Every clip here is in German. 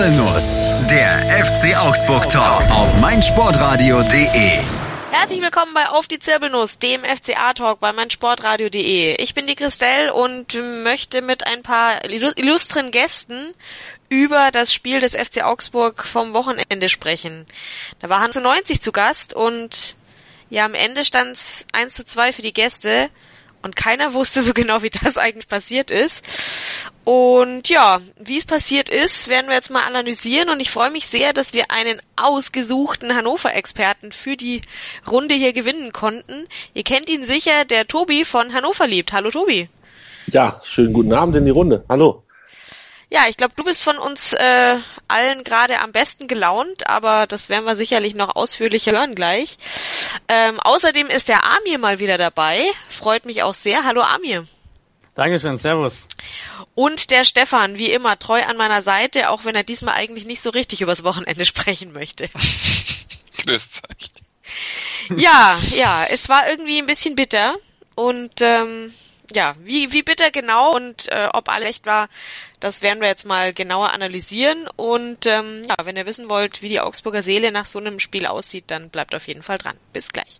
Zirbelnuss, der FC Augsburg Talk auf meinsportradio.de. Herzlich willkommen bei Auf die Zirbelnuss, dem FCA-Talk bei meinsportradio.de. Ich bin die Christelle und möchte mit ein paar illustren Gästen über das Spiel des FC Augsburg vom Wochenende sprechen. Da war Hans 90 zu Gast und ja, am Ende stand es 1 zu 2 für die Gäste und keiner wusste so genau, wie das eigentlich passiert ist. Und ja, wie es passiert ist, werden wir jetzt mal analysieren und ich freue mich sehr, dass wir einen ausgesuchten Hannover-Experten für die Runde hier gewinnen konnten. Ihr kennt ihn sicher, der Tobi von Hannover liebt. Hallo Tobi. Ja, schönen guten Abend in die Runde. Hallo. Ja, ich glaube, du bist von uns äh, allen gerade am besten gelaunt, aber das werden wir sicherlich noch ausführlicher hören gleich. Ähm, außerdem ist der Amir mal wieder dabei. Freut mich auch sehr. Hallo Amir. Dankeschön, Servus. Und der Stefan, wie immer, treu an meiner Seite, auch wenn er diesmal eigentlich nicht so richtig übers Wochenende sprechen möchte. Euch. Ja, ja, es war irgendwie ein bisschen bitter und ähm, ja, wie, wie bitter genau und äh, ob alles echt war, das werden wir jetzt mal genauer analysieren. Und ähm, ja, wenn ihr wissen wollt, wie die Augsburger Seele nach so einem Spiel aussieht, dann bleibt auf jeden Fall dran. Bis gleich.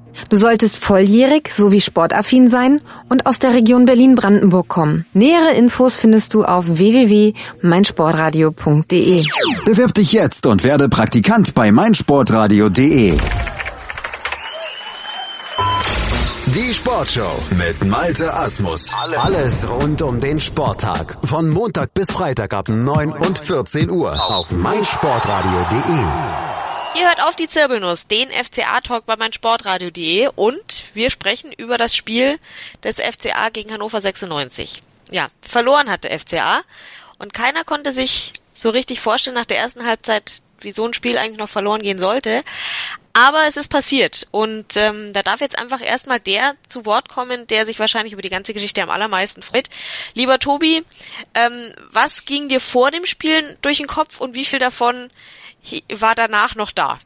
Du solltest volljährig sowie sportaffin sein und aus der Region Berlin-Brandenburg kommen. Nähere Infos findest du auf www.meinsportradio.de. Bewirb dich jetzt und werde Praktikant bei meinsportradio.de. Die Sportshow mit Malte Asmus. Alles rund um den Sporttag. Von Montag bis Freitag ab 9 und 14 Uhr auf meinsportradio.de. Ihr hört auf die Zirbelnuss, den FCA-Talk bei meinsportradio.de und wir sprechen über das Spiel des FCA gegen Hannover 96. Ja, verloren hatte FCA und keiner konnte sich so richtig vorstellen nach der ersten Halbzeit, wie so ein Spiel eigentlich noch verloren gehen sollte. Aber es ist passiert und ähm, da darf jetzt einfach erstmal der zu Wort kommen, der sich wahrscheinlich über die ganze Geschichte am allermeisten freut. Lieber Tobi, ähm, was ging dir vor dem Spielen durch den Kopf und wie viel davon war danach noch da?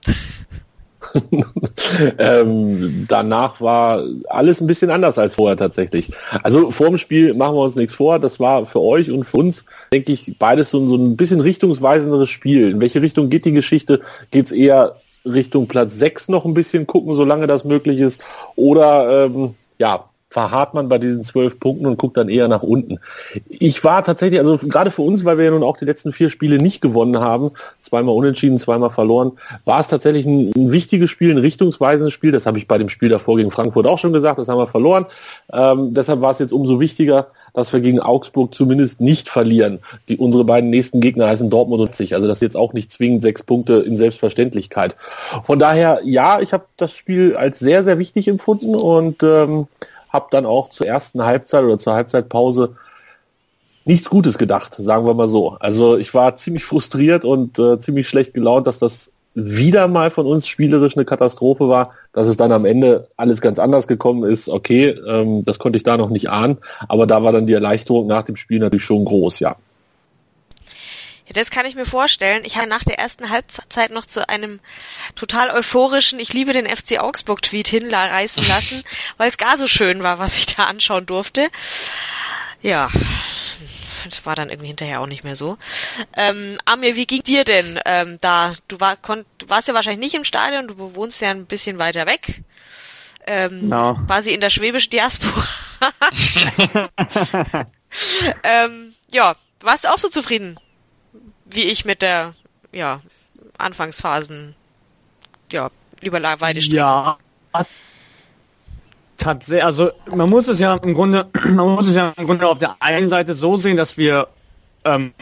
ähm, danach war alles ein bisschen anders als vorher tatsächlich. Also vor dem Spiel machen wir uns nichts vor. Das war für euch und für uns, denke ich, beides so, so ein bisschen richtungsweisenderes Spiel. In welche Richtung geht die Geschichte? Geht es eher Richtung Platz 6 noch ein bisschen gucken, solange das möglich ist? Oder ähm, ja, verharrt man bei diesen zwölf Punkten und guckt dann eher nach unten. Ich war tatsächlich, also gerade für uns, weil wir ja nun auch die letzten vier Spiele nicht gewonnen haben, zweimal unentschieden, zweimal verloren, war es tatsächlich ein, ein wichtiges Spiel, ein richtungsweisendes Spiel. Das habe ich bei dem Spiel davor gegen Frankfurt auch schon gesagt, das haben wir verloren. Ähm, deshalb war es jetzt umso wichtiger, dass wir gegen Augsburg zumindest nicht verlieren. Die, unsere beiden nächsten Gegner heißen Dortmund und sich. Also das ist jetzt auch nicht zwingend sechs Punkte in Selbstverständlichkeit. Von daher, ja, ich habe das Spiel als sehr, sehr wichtig empfunden und ähm, habe dann auch zur ersten Halbzeit oder zur Halbzeitpause nichts Gutes gedacht, sagen wir mal so. Also ich war ziemlich frustriert und äh, ziemlich schlecht gelaunt, dass das wieder mal von uns spielerisch eine Katastrophe war, dass es dann am Ende alles ganz anders gekommen ist. Okay, ähm, das konnte ich da noch nicht ahnen, aber da war dann die Erleichterung nach dem Spiel natürlich schon groß, ja. Ja, das kann ich mir vorstellen. Ich habe nach der ersten Halbzeit noch zu einem total euphorischen Ich liebe den FC Augsburg Tweet hinreißen lassen, weil es gar so schön war, was ich da anschauen durfte. Ja, war dann irgendwie hinterher auch nicht mehr so. Ähm, Amir, wie ging dir denn ähm, da? Du, war, konnt, du warst ja wahrscheinlich nicht im Stadion, du wohnst ja ein bisschen weiter weg. Ähm, no. Quasi in der schwäbischen Diaspora. ähm, ja, warst du auch so zufrieden wie ich mit der, ja, Anfangsphasen, ja, über Weidestrecke. Ja, tatsächlich, also man muss es ja im Grunde, man muss es ja im Grunde auf der einen Seite so sehen, dass wir, ähm,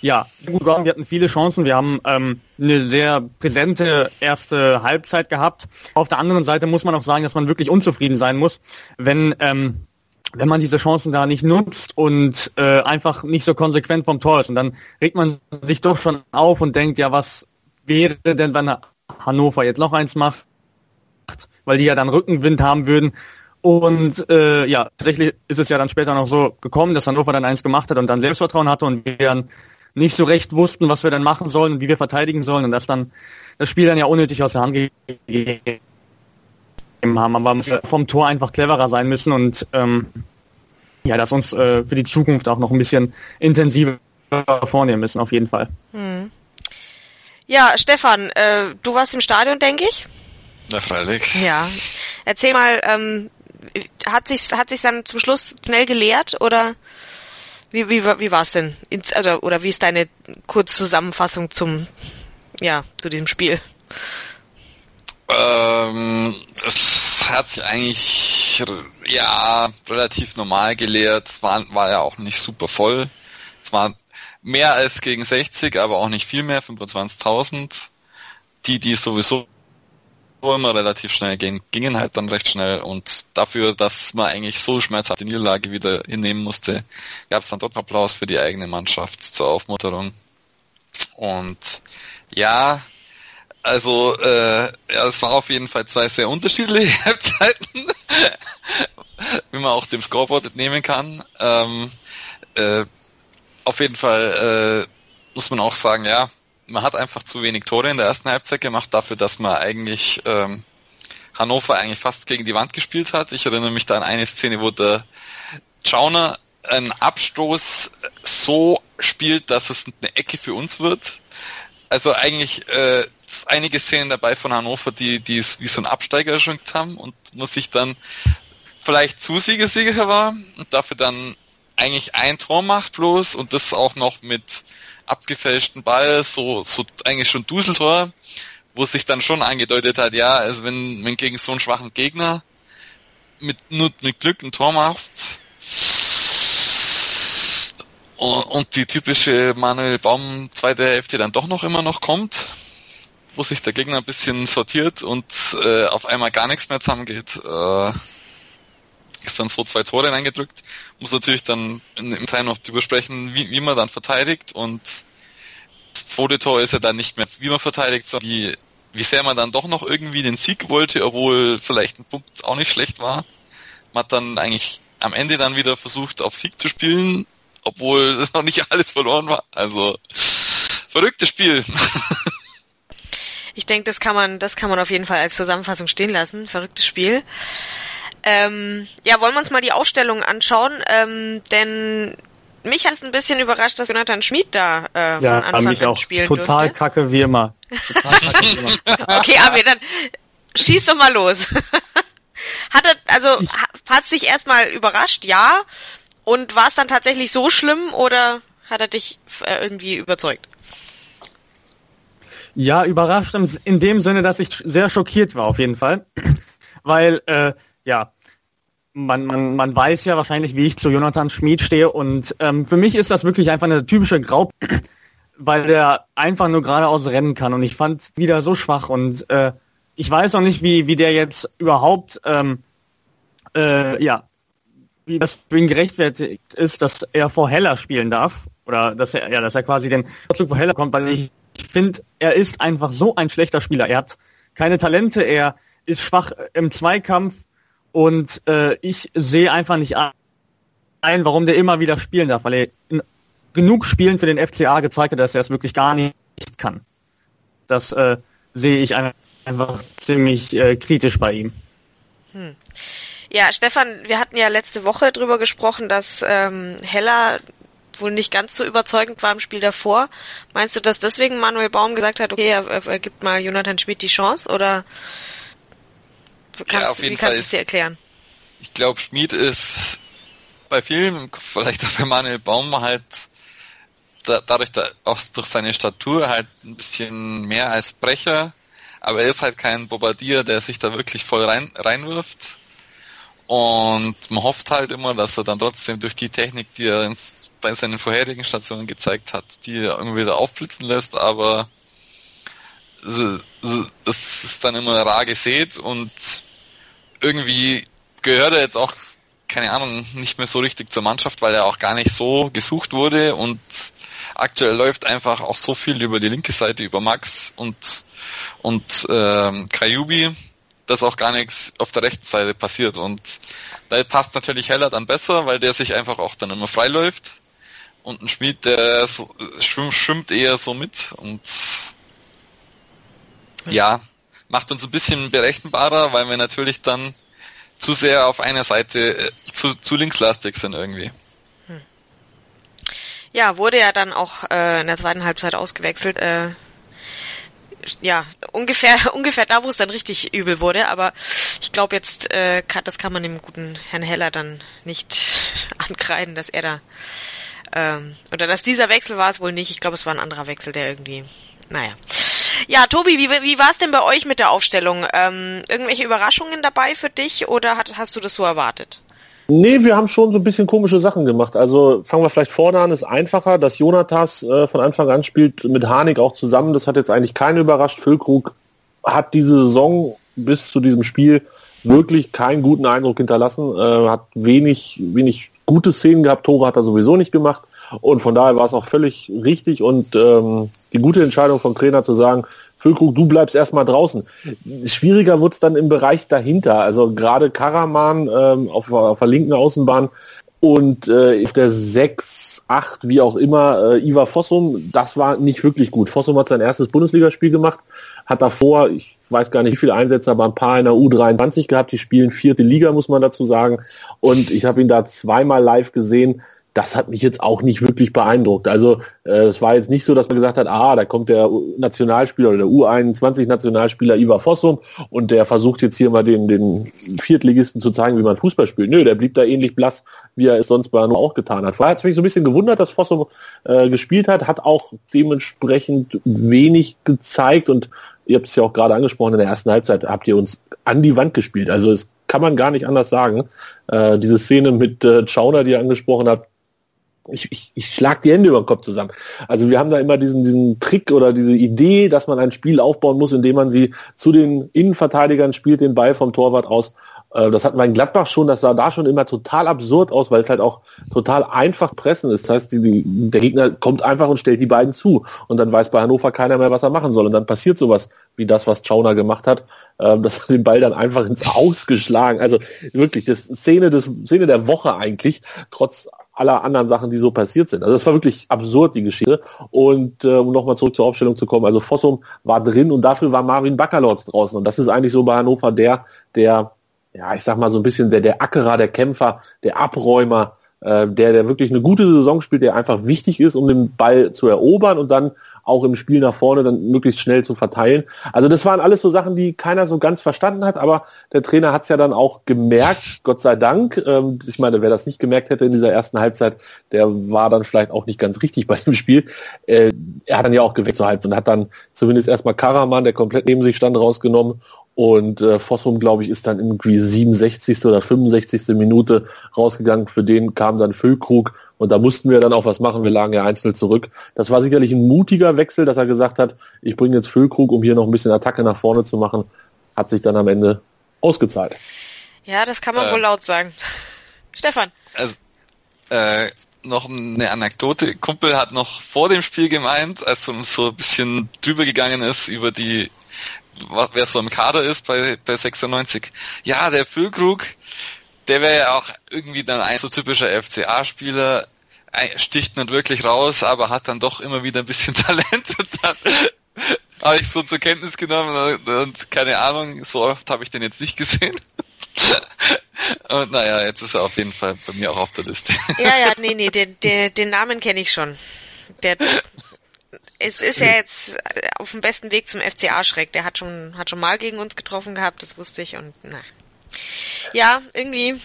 ja, gut waren, wir hatten viele Chancen, wir haben ähm, eine sehr präsente erste Halbzeit gehabt. Auf der anderen Seite muss man auch sagen, dass man wirklich unzufrieden sein muss, wenn ähm, wenn man diese Chancen da nicht nutzt und äh, einfach nicht so konsequent vom Tor ist. Und dann regt man sich doch schon auf und denkt, ja, was wäre denn, wenn Hannover jetzt noch eins macht, weil die ja dann Rückenwind haben würden. Und äh, ja, tatsächlich ist es ja dann später noch so gekommen, dass Hannover dann eins gemacht hat und dann Selbstvertrauen hatte und wir dann nicht so recht wussten, was wir dann machen sollen und wie wir verteidigen sollen und das dann das Spiel dann ja unnötig aus der Hand gegeben haben. Aber vom Tor einfach cleverer sein müssen und ähm, ja, dass uns äh, für die Zukunft auch noch ein bisschen intensiver vornehmen müssen, auf jeden Fall. Hm. Ja, Stefan, äh, du warst im Stadion, denke ich. Na, freilich. Ja. Erzähl mal, ähm, hat sich hat sich dann zum Schluss schnell geleert oder wie wie wie war's denn? Also oder wie ist deine Kurzzusammenfassung zum ja zu diesem Spiel? Ähm, es hat sich eigentlich ja relativ normal geleert. Es war, war ja auch nicht super voll. Es war mehr als gegen 60, aber auch nicht viel mehr, 25.000. Die, die sowieso immer relativ schnell gehen, gingen halt dann recht schnell und dafür, dass man eigentlich so schmerzhafte Niederlage wieder hinnehmen musste, gab es dann dort Applaus für die eigene Mannschaft zur Aufmunterung. Und ja, also äh, ja, es war auf jeden Fall zwei sehr unterschiedliche Halbzeiten, wie man auch dem Scoreboard entnehmen kann. Ähm, äh, auf jeden Fall äh, muss man auch sagen, ja, man hat einfach zu wenig Tore in der ersten Halbzeit gemacht, dafür, dass man eigentlich ähm, Hannover eigentlich fast gegen die Wand gespielt hat. Ich erinnere mich da an eine Szene, wo der Schauner einen Abstoß so spielt, dass es eine Ecke für uns wird. Also eigentlich äh, einige Szenen dabei von Hannover, die, es wie so ein Absteiger erschrinkt haben und muss sich dann vielleicht zu siegesicher war und dafür dann eigentlich ein Tor macht bloß und das auch noch mit abgefälschten Ball, so, so eigentlich schon Duseltor, wo sich dann schon angedeutet hat, ja, also wenn, wenn gegen so einen schwachen Gegner mit nur mit Glück ein Tor machst und die typische Manuel Baum zweite Hälfte dann doch noch immer noch kommt, wo sich der Gegner ein bisschen sortiert und äh, auf einmal gar nichts mehr zusammengeht, äh, ist dann so zwei Tore eingedrückt. Muss natürlich dann im Teil noch drüber sprechen, wie, wie man dann verteidigt und das zweite Tor ist ja dann nicht mehr, wie man verteidigt, sondern wie, wie sehr man dann doch noch irgendwie den Sieg wollte, obwohl vielleicht ein Punkt auch nicht schlecht war. Man hat dann eigentlich am Ende dann wieder versucht, auf Sieg zu spielen, obwohl noch nicht alles verloren war. Also verrücktes Spiel. Ich denke, das kann man, das kann man auf jeden Fall als Zusammenfassung stehen lassen. Verrücktes Spiel. Ähm, ja, wollen wir uns mal die Aufstellung anschauen, ähm, denn mich hat es ein bisschen überrascht, dass Jonathan Schmid da äh, ja, Anfang mich auch spielen total durfte. kacke wie immer. Total kacke wie immer. okay, aber dann schieß doch mal los. hat er, also hat es dich erstmal überrascht, ja? Und war es dann tatsächlich so schlimm oder hat er dich äh, irgendwie überzeugt? Ja, überrascht in dem Sinne, dass ich sehr schockiert war auf jeden Fall. Weil, äh, ja, man, man, man weiß ja wahrscheinlich, wie ich zu Jonathan Schmid stehe. Und ähm, für mich ist das wirklich einfach eine typische Grau, weil der einfach nur geradeaus rennen kann. Und ich fand wieder so schwach. Und äh, ich weiß noch nicht, wie, wie der jetzt überhaupt, ähm, äh, ja, wie das für ihn gerechtfertigt ist, dass er vor Heller spielen darf. Oder dass er, ja, dass er quasi den Vorzug vor Heller kommt, weil ich finde, er ist einfach so ein schlechter Spieler. Er hat keine Talente, er ist schwach im Zweikampf, und äh, ich sehe einfach nicht ein, warum der immer wieder spielen darf, weil er in genug Spielen für den FCA gezeigt hat, dass er es wirklich gar nicht kann. Das äh, sehe ich einfach ziemlich äh, kritisch bei ihm. Hm. Ja, Stefan, wir hatten ja letzte Woche drüber gesprochen, dass ähm, Heller wohl nicht ganz so überzeugend war im Spiel davor. Meinst du, dass deswegen Manuel Baum gesagt hat, okay, er, er gibt mal Jonathan Schmidt die Chance oder Kannst, ja, auf jeden wie kannst du es dir erklären? Ich glaube, Schmid ist bei vielen, vielleicht auch bei Manuel Baum halt da, dadurch da, auch durch seine Statur halt ein bisschen mehr als Brecher, aber er ist halt kein Bombardier, der sich da wirklich voll rein, reinwirft. Und man hofft halt immer, dass er dann trotzdem durch die Technik, die er ins, bei seinen vorherigen Stationen gezeigt hat, die er irgendwie wieder aufblitzen lässt, aber das ist dann immer rar gesät und irgendwie gehört er jetzt auch, keine Ahnung, nicht mehr so richtig zur Mannschaft, weil er auch gar nicht so gesucht wurde und aktuell läuft einfach auch so viel über die linke Seite, über Max und und ähm, Kajubi, dass auch gar nichts auf der rechten Seite passiert. Und da passt natürlich Heller dann besser, weil der sich einfach auch dann immer frei läuft. Und ein Schmied, der so, schwimmt, eher so mit und ja, macht uns ein bisschen berechenbarer, weil wir natürlich dann zu sehr auf einer Seite äh, zu, zu linkslastig sind irgendwie. Hm. Ja, wurde ja dann auch äh, in der zweiten Halbzeit ausgewechselt. Äh, ja, ungefähr ungefähr da, wo es dann richtig übel wurde. Aber ich glaube jetzt, äh, das kann man dem guten Herrn Heller dann nicht ankreiden, dass er da ähm, oder dass dieser Wechsel war es wohl nicht. Ich glaube, es war ein anderer Wechsel, der irgendwie, naja. Ja, Tobi, wie, wie war es denn bei euch mit der Aufstellung? Ähm, irgendwelche Überraschungen dabei für dich oder hat, hast du das so erwartet? Nee, wir haben schon so ein bisschen komische Sachen gemacht. Also fangen wir vielleicht vorne an, ist einfacher, dass Jonatas äh, von Anfang an spielt mit Harnik auch zusammen. Das hat jetzt eigentlich keinen überrascht. Füllkrug hat diese Saison bis zu diesem Spiel wirklich keinen guten Eindruck hinterlassen, äh, hat wenig, wenig gute Szenen gehabt. Tore hat er sowieso nicht gemacht. Und von daher war es auch völlig richtig und ähm, die gute Entscheidung vom Trainer zu sagen, Füllkrug, du bleibst erstmal draußen. Schwieriger wird es dann im Bereich dahinter. Also gerade Karaman ähm, auf, auf der linken Außenbahn und äh, auf der 6, 8, wie auch immer, äh, Ivar Fossum, das war nicht wirklich gut. Fossum hat sein erstes Bundesligaspiel gemacht, hat davor, ich weiß gar nicht wie viele Einsätze, aber ein paar in der U23 gehabt. Die spielen vierte Liga, muss man dazu sagen. Und ich habe ihn da zweimal live gesehen das hat mich jetzt auch nicht wirklich beeindruckt. Also äh, es war jetzt nicht so, dass man gesagt hat, ah, da kommt der Nationalspieler oder der U21-Nationalspieler Ivar Fossum und der versucht jetzt hier mal den, den Viertligisten zu zeigen, wie man Fußball spielt. Nö, der blieb da ähnlich blass, wie er es sonst bei Hannover auch getan hat. Vorher hat es mich so ein bisschen gewundert, dass Fossum äh, gespielt hat, hat auch dementsprechend wenig gezeigt und ihr habt es ja auch gerade angesprochen, in der ersten Halbzeit habt ihr uns an die Wand gespielt. Also es kann man gar nicht anders sagen. Äh, diese Szene mit äh, Chauner, die ihr angesprochen habt, ich, ich, ich schlag die Hände über den Kopf zusammen. Also wir haben da immer diesen, diesen Trick oder diese Idee, dass man ein Spiel aufbauen muss, indem man sie zu den Innenverteidigern spielt, den Ball vom Torwart aus. Äh, das hatten wir in Gladbach schon, das sah da schon immer total absurd aus, weil es halt auch total einfach pressen ist. Das heißt, die, die, der Gegner kommt einfach und stellt die beiden zu. Und dann weiß bei Hannover keiner mehr, was er machen soll. Und dann passiert sowas wie das, was Chauner gemacht hat. Ähm, das hat den Ball dann einfach ins Ausgeschlagen. Also wirklich, das Szene des Szene der Woche eigentlich, trotz aller anderen Sachen, die so passiert sind. Also das war wirklich absurd, die Geschichte. Und äh, um nochmal zurück zur Aufstellung zu kommen, also Fossum war drin und dafür war Marvin Baccalords draußen. Und das ist eigentlich so bei Hannover der, der, ja, ich sag mal so ein bisschen der, der Ackerer, der Kämpfer, der Abräumer, äh, der, der wirklich eine gute Saison spielt, der einfach wichtig ist, um den Ball zu erobern und dann auch im Spiel nach vorne dann möglichst schnell zu verteilen. Also das waren alles so Sachen, die keiner so ganz verstanden hat, aber der Trainer hat es ja dann auch gemerkt, Gott sei Dank. Ähm, ich meine, wer das nicht gemerkt hätte in dieser ersten Halbzeit, der war dann vielleicht auch nicht ganz richtig bei dem Spiel. Äh, er hat dann ja auch gewechselt zur Halbzeit und hat dann zumindest erstmal Karaman, der komplett neben sich stand, rausgenommen und äh, Fossum, glaube ich, ist dann irgendwie 67. oder 65. Minute rausgegangen. Für den kam dann Füllkrug und da mussten wir dann auch was machen. Wir lagen ja einzeln zurück. Das war sicherlich ein mutiger Wechsel, dass er gesagt hat, ich bringe jetzt Füllkrug, um hier noch ein bisschen Attacke nach vorne zu machen. Hat sich dann am Ende ausgezahlt. Ja, das kann man äh, wohl laut sagen. Stefan. Also, äh, noch eine Anekdote. Kumpel hat noch vor dem Spiel gemeint, als so, so ein bisschen drüber gegangen ist über die wer so im Kader ist bei, bei 96. Ja, der Füllkrug, der wäre ja auch irgendwie dann ein so typischer FCA-Spieler, sticht nicht wirklich raus, aber hat dann doch immer wieder ein bisschen Talent und dann habe ich so zur Kenntnis genommen und keine Ahnung, so oft habe ich den jetzt nicht gesehen. Und naja, jetzt ist er auf jeden Fall bei mir auch auf der Liste. Ja, ja, nee, nee, den, den, den Namen kenne ich schon. Der, es ist ja jetzt auf dem besten Weg zum FCA Schreck. Der hat schon, hat schon mal gegen uns getroffen gehabt, das wusste ich und na. Ja, irgendwie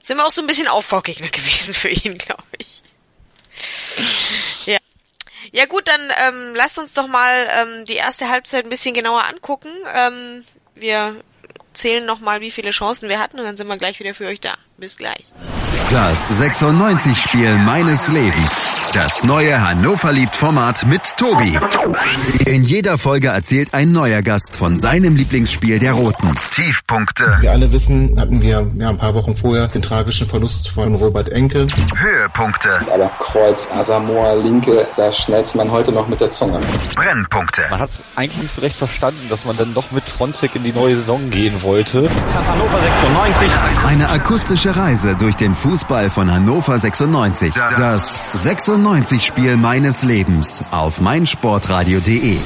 sind wir auch so ein bisschen Aufbaugegner gewesen für ihn, glaube ich. Ja. Ja gut, dann ähm, lasst uns doch mal ähm, die erste Halbzeit ein bisschen genauer angucken. Ähm, wir zählen nochmal, wie viele Chancen wir hatten und dann sind wir gleich wieder für euch da. Bis gleich. Das 96-Spiel meines Lebens Das neue Hannover liebt Format mit Tobi. In jeder Folge erzählt ein neuer Gast von seinem Lieblingsspiel der Roten. Tiefpunkte. Wir alle wissen, hatten wir ja, ein paar Wochen vorher den tragischen Verlust von Robert Enke. Höhepunkte. Aber Kreuz, Asamoah, Linke, da schnellt man heute noch mit der Zunge. Brennpunkte. Man hat es eigentlich nicht so recht verstanden, dass man dann doch mit Fronzek in die neue Saison gehen wollte. Hannover 96. Eine akustische Reise durch den Fußball von Hannover 96. Das 96-Spiel meines Lebens auf meinsportradio.de.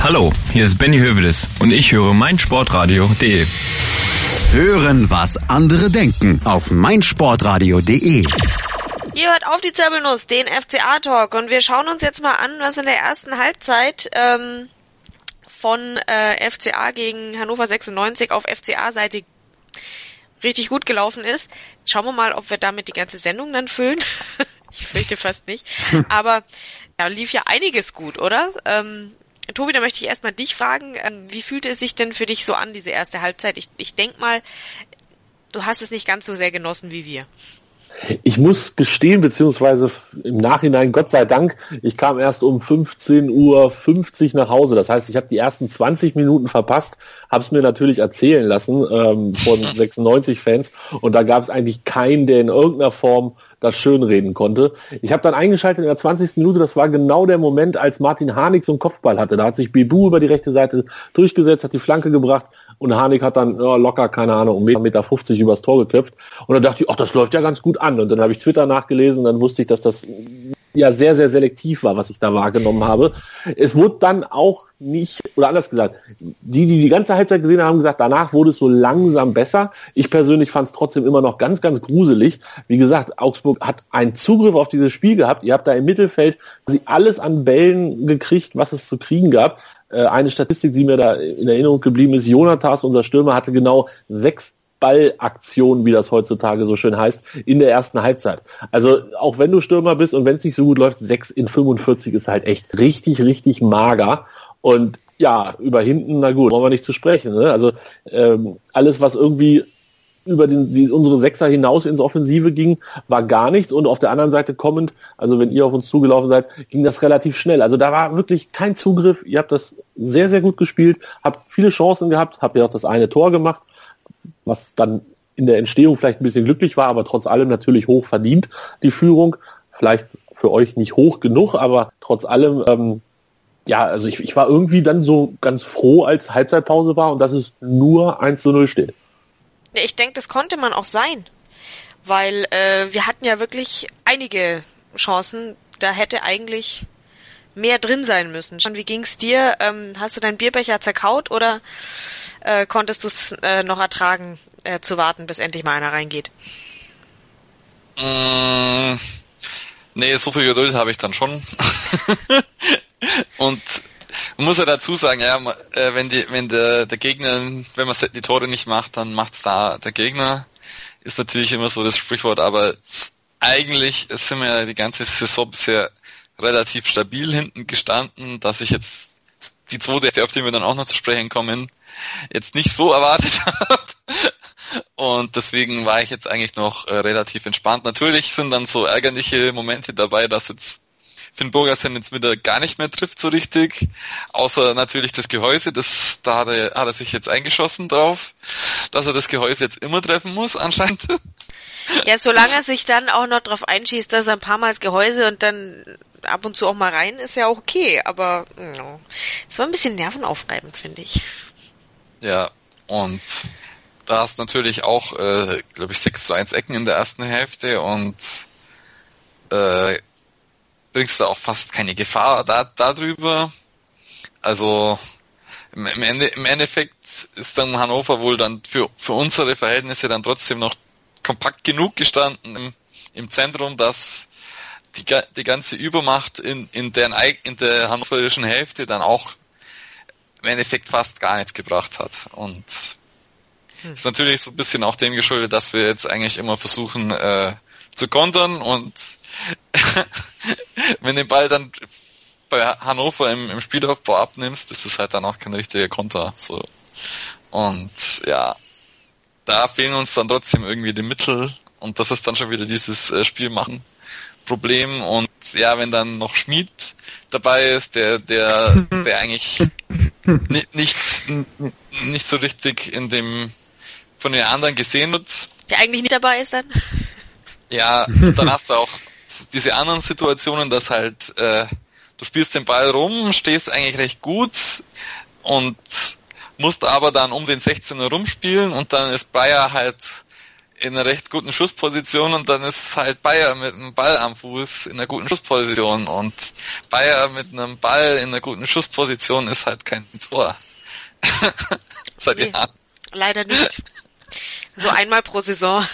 Hallo, hier ist Benny Hövedes und ich höre meinsportradio.de. Hören, was andere denken auf meinsportradio.de. Ihr hört auf die Zirbelnuss, den FCA-Talk und wir schauen uns jetzt mal an, was in der ersten Halbzeit ähm, von äh, FCA gegen Hannover 96 auf FCA-Seite richtig gut gelaufen ist. Schauen wir mal, ob wir damit die ganze Sendung dann füllen. ich fürchte fast nicht. Aber da lief ja einiges gut, oder? Ähm, Tobi, da möchte ich erstmal dich fragen, ähm, wie fühlte es sich denn für dich so an, diese erste Halbzeit? Ich, ich denk mal, du hast es nicht ganz so sehr genossen wie wir. Ich muss gestehen, beziehungsweise im Nachhinein, Gott sei Dank, ich kam erst um 15.50 Uhr nach Hause. Das heißt, ich habe die ersten 20 Minuten verpasst, habe es mir natürlich erzählen lassen ähm, von 96 Fans und da gab es eigentlich keinen, der in irgendeiner Form das schönreden konnte. Ich habe dann eingeschaltet in der 20. Minute, das war genau der Moment, als Martin Harnik so einen Kopfball hatte. Da hat sich Bebu über die rechte Seite durchgesetzt, hat die Flanke gebracht und Harnik hat dann ja, locker, keine Ahnung, um 1,50 Meter 50 übers Tor geköpft. Und dann dachte ich, ach, das läuft ja ganz gut an. Und dann habe ich Twitter nachgelesen, dann wusste ich, dass das ja sehr, sehr selektiv war, was ich da wahrgenommen habe. Es wurde dann auch nicht, oder anders gesagt, die, die die ganze Halbzeit gesehen haben, haben gesagt, danach wurde es so langsam besser. Ich persönlich fand es trotzdem immer noch ganz, ganz gruselig. Wie gesagt, Augsburg hat einen Zugriff auf dieses Spiel gehabt. Ihr habt da im Mittelfeld sie alles an Bällen gekriegt, was es zu kriegen gab. Äh, eine Statistik, die mir da in Erinnerung geblieben ist, Jonathas, unser Stürmer, hatte genau sechs Ballaktionen, wie das heutzutage so schön heißt, in der ersten Halbzeit. Also auch wenn du Stürmer bist und wenn es nicht so gut läuft, 6 in 45 ist halt echt richtig, richtig mager. Und ja, über hinten, na gut, wollen wir nicht zu sprechen. Ne? Also ähm, alles, was irgendwie über den, die, unsere Sechser hinaus ins Offensive ging, war gar nichts. Und auf der anderen Seite kommend, also wenn ihr auf uns zugelaufen seid, ging das relativ schnell. Also da war wirklich kein Zugriff. Ihr habt das sehr, sehr gut gespielt, habt viele Chancen gehabt, habt ja auch das eine Tor gemacht, was dann in der Entstehung vielleicht ein bisschen glücklich war, aber trotz allem natürlich hoch verdient, die Führung. Vielleicht für euch nicht hoch genug, aber trotz allem, ähm, ja, also ich, ich war irgendwie dann so ganz froh, als Halbzeitpause war und dass es nur 1 zu 0 steht. Ich denke, das konnte man auch sein, weil äh, wir hatten ja wirklich einige Chancen. Da hätte eigentlich mehr drin sein müssen. Wie ging's dir? Ähm, hast du deinen Bierbecher zerkaut oder äh, konntest du es äh, noch ertragen, äh, zu warten, bis endlich mal einer reingeht? Mm, nee, so viel Geduld habe ich dann schon. Und man muss ja dazu sagen, ja, äh, wenn die, wenn der, der Gegner, wenn man die Tore nicht macht, dann macht's da der Gegner. Ist natürlich immer so das Sprichwort, aber eigentlich sind wir ja die ganze Saison bisher relativ stabil hinten gestanden, dass ich jetzt die zweite, auf die wir dann auch noch zu sprechen kommen, jetzt nicht so erwartet habe. Und deswegen war ich jetzt eigentlich noch äh, relativ entspannt. Natürlich sind dann so ärgerliche Momente dabei, dass jetzt Finn Burgersen jetzt wieder gar nicht mehr trifft so richtig. Außer natürlich das Gehäuse, das, da hat er, hat er sich jetzt eingeschossen drauf, dass er das Gehäuse jetzt immer treffen muss, anscheinend. Ja, solange er sich dann auch noch drauf einschießt, dass er ein paar Mal das Gehäuse und dann ab und zu auch mal rein, ist ja auch okay, aber no. es war ein bisschen nervenaufreibend, finde ich. Ja, und da hast natürlich auch, äh, glaube ich, 6 zu 1 Ecken in der ersten Hälfte und äh, bringst du auch fast keine Gefahr da, darüber. Also im, Ende, im Endeffekt ist dann Hannover wohl dann für, für unsere Verhältnisse dann trotzdem noch kompakt genug gestanden im, im Zentrum, dass die, die ganze Übermacht in, in, der, in der hannoverischen Hälfte dann auch im Endeffekt fast gar nichts gebracht hat. Und hm. ist natürlich so ein bisschen auch dem geschuldet, dass wir jetzt eigentlich immer versuchen äh, zu kontern und wenn den Ball dann bei Hannover im, im Spielaufbau abnimmst, ist es halt dann auch kein richtiger Konter. So. Und ja, da fehlen uns dann trotzdem irgendwie die Mittel und das ist dann schon wieder dieses äh, Spiel machen, Problem und ja, wenn dann noch Schmied dabei ist, der, der, der eigentlich nicht, nicht, nicht so richtig in dem, von den anderen gesehen wird. Der eigentlich nicht dabei ist dann? Ja, dann hast du auch diese anderen Situationen, dass halt, äh, du spielst den Ball rum, stehst eigentlich recht gut und musst aber dann um den 16er rumspielen und dann ist Bayer halt in einer recht guten Schussposition und dann ist halt Bayer mit einem Ball am Fuß in einer guten Schussposition und Bayer mit einem Ball in einer guten Schussposition ist halt kein Tor. Seit Nee. Jahren. Leider nicht. So einmal pro Saison.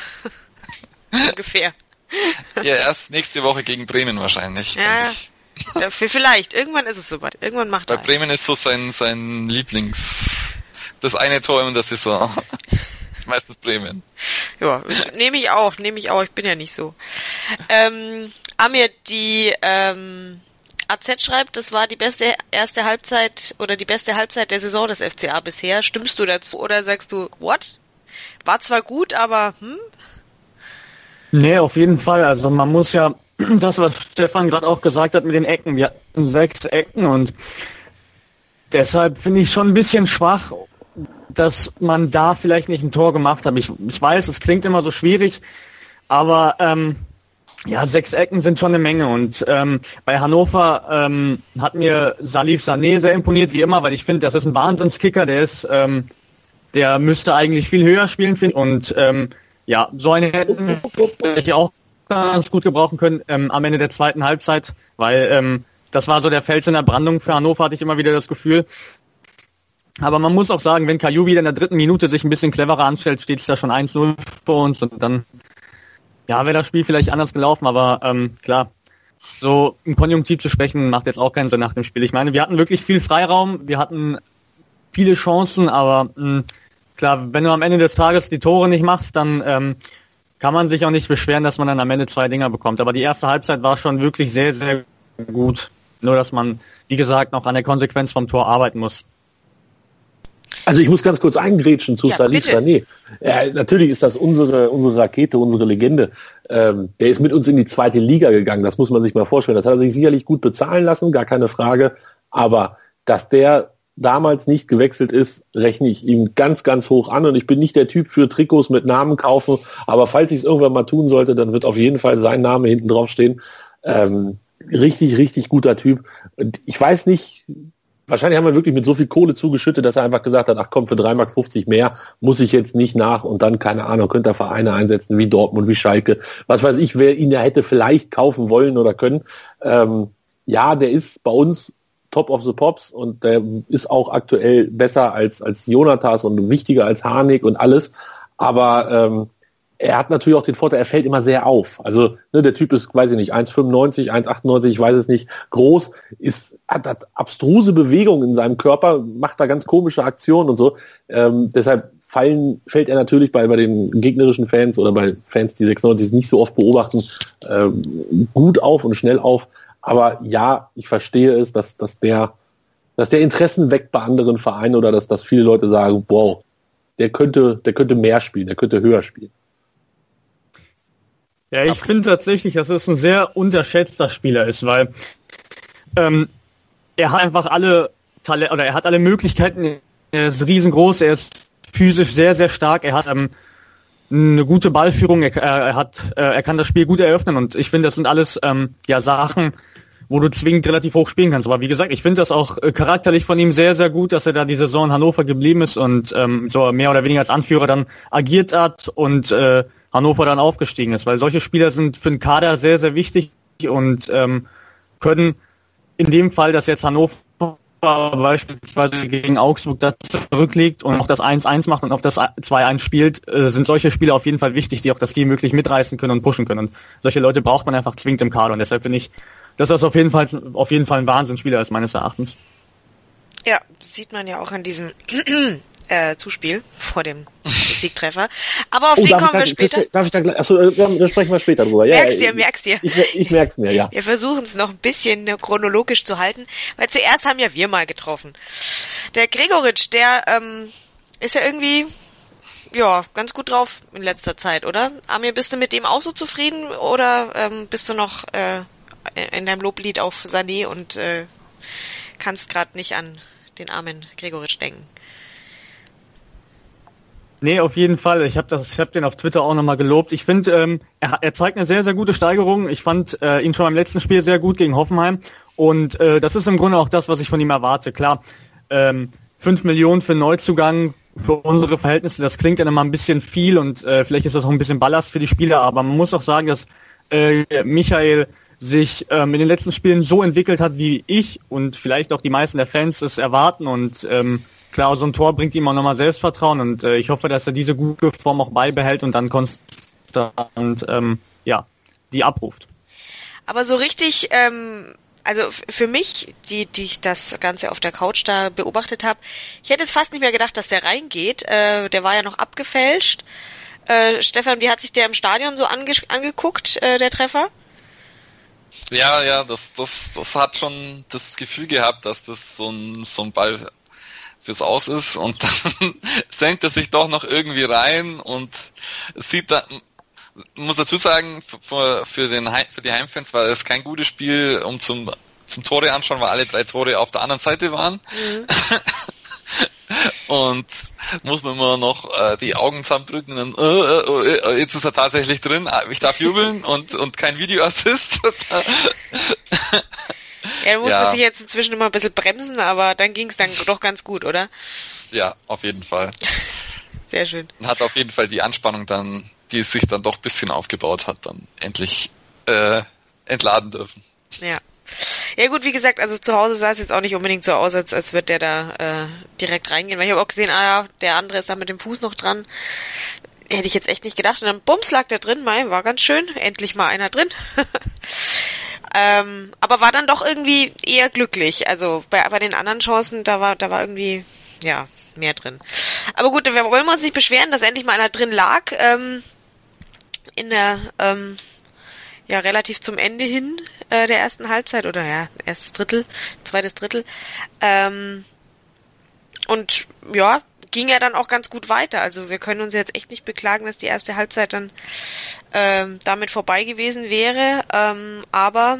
Ungefähr. Ja, erst nächste Woche gegen Bremen wahrscheinlich. Ja, vielleicht. Irgendwann ist es soweit. Irgendwann macht Bei er. Bremen ist so sein, sein Lieblings, das eine Tor in der Saison. Das ist meistens Bremen. Ja, nehme ich auch, nehme ich auch. Ich bin ja nicht so. Ähm, Amir, die ähm, AZ schreibt, das war die beste erste Halbzeit oder die beste Halbzeit der Saison des FCA bisher. Stimmst du dazu oder sagst du, what? War zwar gut, aber hm? Nee, auf jeden Fall. Also man muss ja das, was Stefan gerade auch gesagt hat mit den Ecken. Wir hatten sechs Ecken und deshalb finde ich schon ein bisschen schwach, dass man da vielleicht nicht ein Tor gemacht hat. Ich, ich weiß, es klingt immer so schwierig, aber ähm, ja, sechs Ecken sind schon eine Menge und ähm, bei Hannover ähm, hat mir Salif Sané sehr imponiert, wie immer, weil ich finde, das ist ein Wahnsinnskicker, der ist, ähm, der müsste eigentlich viel höher spielen, finde. Und ähm, ja, so eine hätten ich auch ganz gut gebrauchen können ähm, am Ende der zweiten Halbzeit, weil ähm, das war so der Fels in der Brandung für Hannover, hatte ich immer wieder das Gefühl. Aber man muss auch sagen, wenn Kaju wieder in der dritten Minute sich ein bisschen cleverer anstellt, steht es da schon 1-0 vor uns und dann ja, wäre das Spiel vielleicht anders gelaufen, aber ähm, klar, so im Konjunktiv zu sprechen, macht jetzt auch keinen Sinn nach dem Spiel. Ich meine, wir hatten wirklich viel Freiraum, wir hatten viele Chancen, aber mh, klar, wenn du am Ende des Tages die Tore nicht machst, dann ähm, kann man sich auch nicht beschweren, dass man dann am Ende zwei Dinger bekommt. Aber die erste Halbzeit war schon wirklich sehr, sehr gut. Nur, dass man, wie gesagt, noch an der Konsequenz vom Tor arbeiten muss. Also ich muss ganz kurz eingrätschen zu Ja, Salif bitte. Sané. Ja, natürlich ist das unsere, unsere Rakete, unsere Legende. Ähm, der ist mit uns in die zweite Liga gegangen, das muss man sich mal vorstellen. Das hat er sich sicherlich gut bezahlen lassen, gar keine Frage. Aber dass der damals nicht gewechselt ist, rechne ich ihm ganz, ganz hoch an. Und ich bin nicht der Typ für Trikots mit Namen kaufen. Aber falls ich es irgendwann mal tun sollte, dann wird auf jeden Fall sein Name hinten drauf stehen. Ähm, richtig, richtig guter Typ. Und ich weiß nicht, wahrscheinlich haben wir wirklich mit so viel Kohle zugeschüttet, dass er einfach gesagt hat, ach komm, für 3,50 Mark mehr muss ich jetzt nicht nach und dann, keine Ahnung, könnte er Vereine einsetzen wie Dortmund, wie Schalke, was weiß ich, wer ihn ja hätte vielleicht kaufen wollen oder können. Ähm, ja, der ist bei uns Top of the Pops und der ist auch aktuell besser als, als Jonathas und wichtiger als Harnik und alles. Aber ähm, er hat natürlich auch den Vorteil, er fällt immer sehr auf. Also ne, der Typ ist, weiß ich nicht, 1,95, 1,98, ich weiß es nicht, groß, ist, hat, hat abstruse Bewegungen in seinem Körper, macht da ganz komische Aktionen und so. Ähm, deshalb fallen, fällt er natürlich bei, bei den gegnerischen Fans oder bei Fans, die 96 nicht so oft beobachten, ähm, gut auf und schnell auf. Aber ja, ich verstehe es, dass, dass der, dass der Interessen weckt bei anderen Vereinen oder dass, dass viele Leute sagen, wow, der könnte, der könnte mehr spielen, der könnte höher spielen. Ja, ich finde tatsächlich, dass es ein sehr unterschätzter Spieler ist, weil ähm, er hat einfach alle Talente oder er hat alle Möglichkeiten. Er ist riesengroß, er ist physisch sehr, sehr stark, er hat ähm, eine gute Ballführung, er, er hat, äh, er kann das Spiel gut eröffnen und ich finde, das sind alles ähm, ja Sachen, wo du zwingend relativ hoch spielen kannst. Aber wie gesagt, ich finde das auch äh, charakterlich von ihm sehr, sehr gut, dass er da die Saison in Hannover geblieben ist und ähm, so mehr oder weniger als Anführer dann agiert hat und äh, Hannover dann aufgestiegen ist. Weil solche Spieler sind für den Kader sehr, sehr wichtig und ähm, können in dem Fall, dass jetzt Hannover beispielsweise gegen Augsburg das zurückliegt und auch das 1-1 macht und auch das 2-1 spielt, äh, sind solche Spieler auf jeden Fall wichtig, die auch das Team wirklich mitreißen können und pushen können. Und solche Leute braucht man einfach zwingend im Kader und deshalb finde ich, dass das auf jeden Fall auf jeden Fall ein Wahnsinnsspieler ist meines Erachtens. Ja, sieht man ja auch an diesem äh, Zuspiel vor dem Siegtreffer. Aber auf Oh, den kommen wir da, später. darf ich da gleich, achso, da sprechen wir später drüber. Ja, Merkst dir, merkst dir. Ich, ich, merk's mir, ja. Wir versuchen es noch ein bisschen chronologisch zu halten, weil zuerst haben ja wir mal getroffen. Der Gregoritsch, der ähm, ist ja irgendwie ja, ganz gut drauf in letzter Zeit, oder? Amir, bist du mit dem auch so zufrieden oder ähm, bist du noch äh, in deinem Loblied auf Sané und äh, kannst gerade nicht an den armen Gregoritsch denken? Nee, auf jeden Fall. Ich habe das, den auf Twitter auch nochmal gelobt. Ich finde, ähm, er, er zeigt eine sehr, sehr gute Steigerung. Ich fand äh, ihn schon beim letzten Spiel sehr gut gegen Hoffenheim. Und äh, das ist im Grunde auch das, was ich von ihm erwarte. Klar, ähm, 5 Millionen für Neuzugang für unsere Verhältnisse, das klingt dann immer ein bisschen viel und äh, vielleicht ist das auch ein bisschen Ballast für die Spieler, aber man muss auch sagen, dass äh, Michael sich ähm, in den letzten Spielen so entwickelt hat, wie ich und vielleicht auch die meisten der Fans es erwarten und ähm, klar, so ein Tor bringt ihm auch nochmal Selbstvertrauen und äh, ich hoffe, dass er diese gute Form auch beibehält und dann konstant ähm, ja, die abruft. Aber so richtig ähm, also für mich, die, die ich das Ganze auf der Couch da beobachtet habe, ich hätte jetzt fast nicht mehr gedacht, dass der reingeht. Äh, der war ja noch abgefälscht. Äh, Stefan, wie hat sich der im Stadion so ange angeguckt, äh, der Treffer? Ja, ja, das, das, das hat schon das Gefühl gehabt, dass das so ein, so ein Ball fürs Aus ist und dann senkt er sich doch noch irgendwie rein und sieht dann, muss dazu sagen, für, für, den Heim, für die Heimfans war es kein gutes Spiel, um zum, zum Tore anschauen, weil alle drei Tore auf der anderen Seite waren. Mhm. und muss man immer noch äh, die Augen zusammendrücken und äh, äh, äh, jetzt ist er tatsächlich drin, ah, ich darf jubeln und, und kein Videoassist. ja, da muss ja. man sich jetzt inzwischen immer ein bisschen bremsen, aber dann ging es dann doch ganz gut, oder? Ja, auf jeden Fall. Sehr schön. Hat auf jeden Fall die Anspannung dann die sich dann doch bisschen aufgebaut hat, dann endlich äh, entladen dürfen. Ja. Ja gut, wie gesagt, also zu Hause sah es jetzt auch nicht unbedingt so aus, als, als wird der da äh, direkt reingehen. Weil ich habe auch gesehen, ah ja, der andere ist da mit dem Fuß noch dran. Hätte ich jetzt echt nicht gedacht. Und dann bums lag der drin, mein, war ganz schön. Endlich mal einer drin. ähm, aber war dann doch irgendwie eher glücklich. Also bei, bei den anderen Chancen, da war, da war irgendwie, ja, mehr drin. Aber gut, wir wollen uns nicht beschweren, dass endlich mal einer drin lag. Ähm, in der ähm, ja relativ zum Ende hin äh, der ersten Halbzeit oder ja erstes Drittel, zweites Drittel ähm, und ja ging ja dann auch ganz gut weiter. Also wir können uns jetzt echt nicht beklagen, dass die erste Halbzeit dann ähm, damit vorbei gewesen wäre. Ähm, aber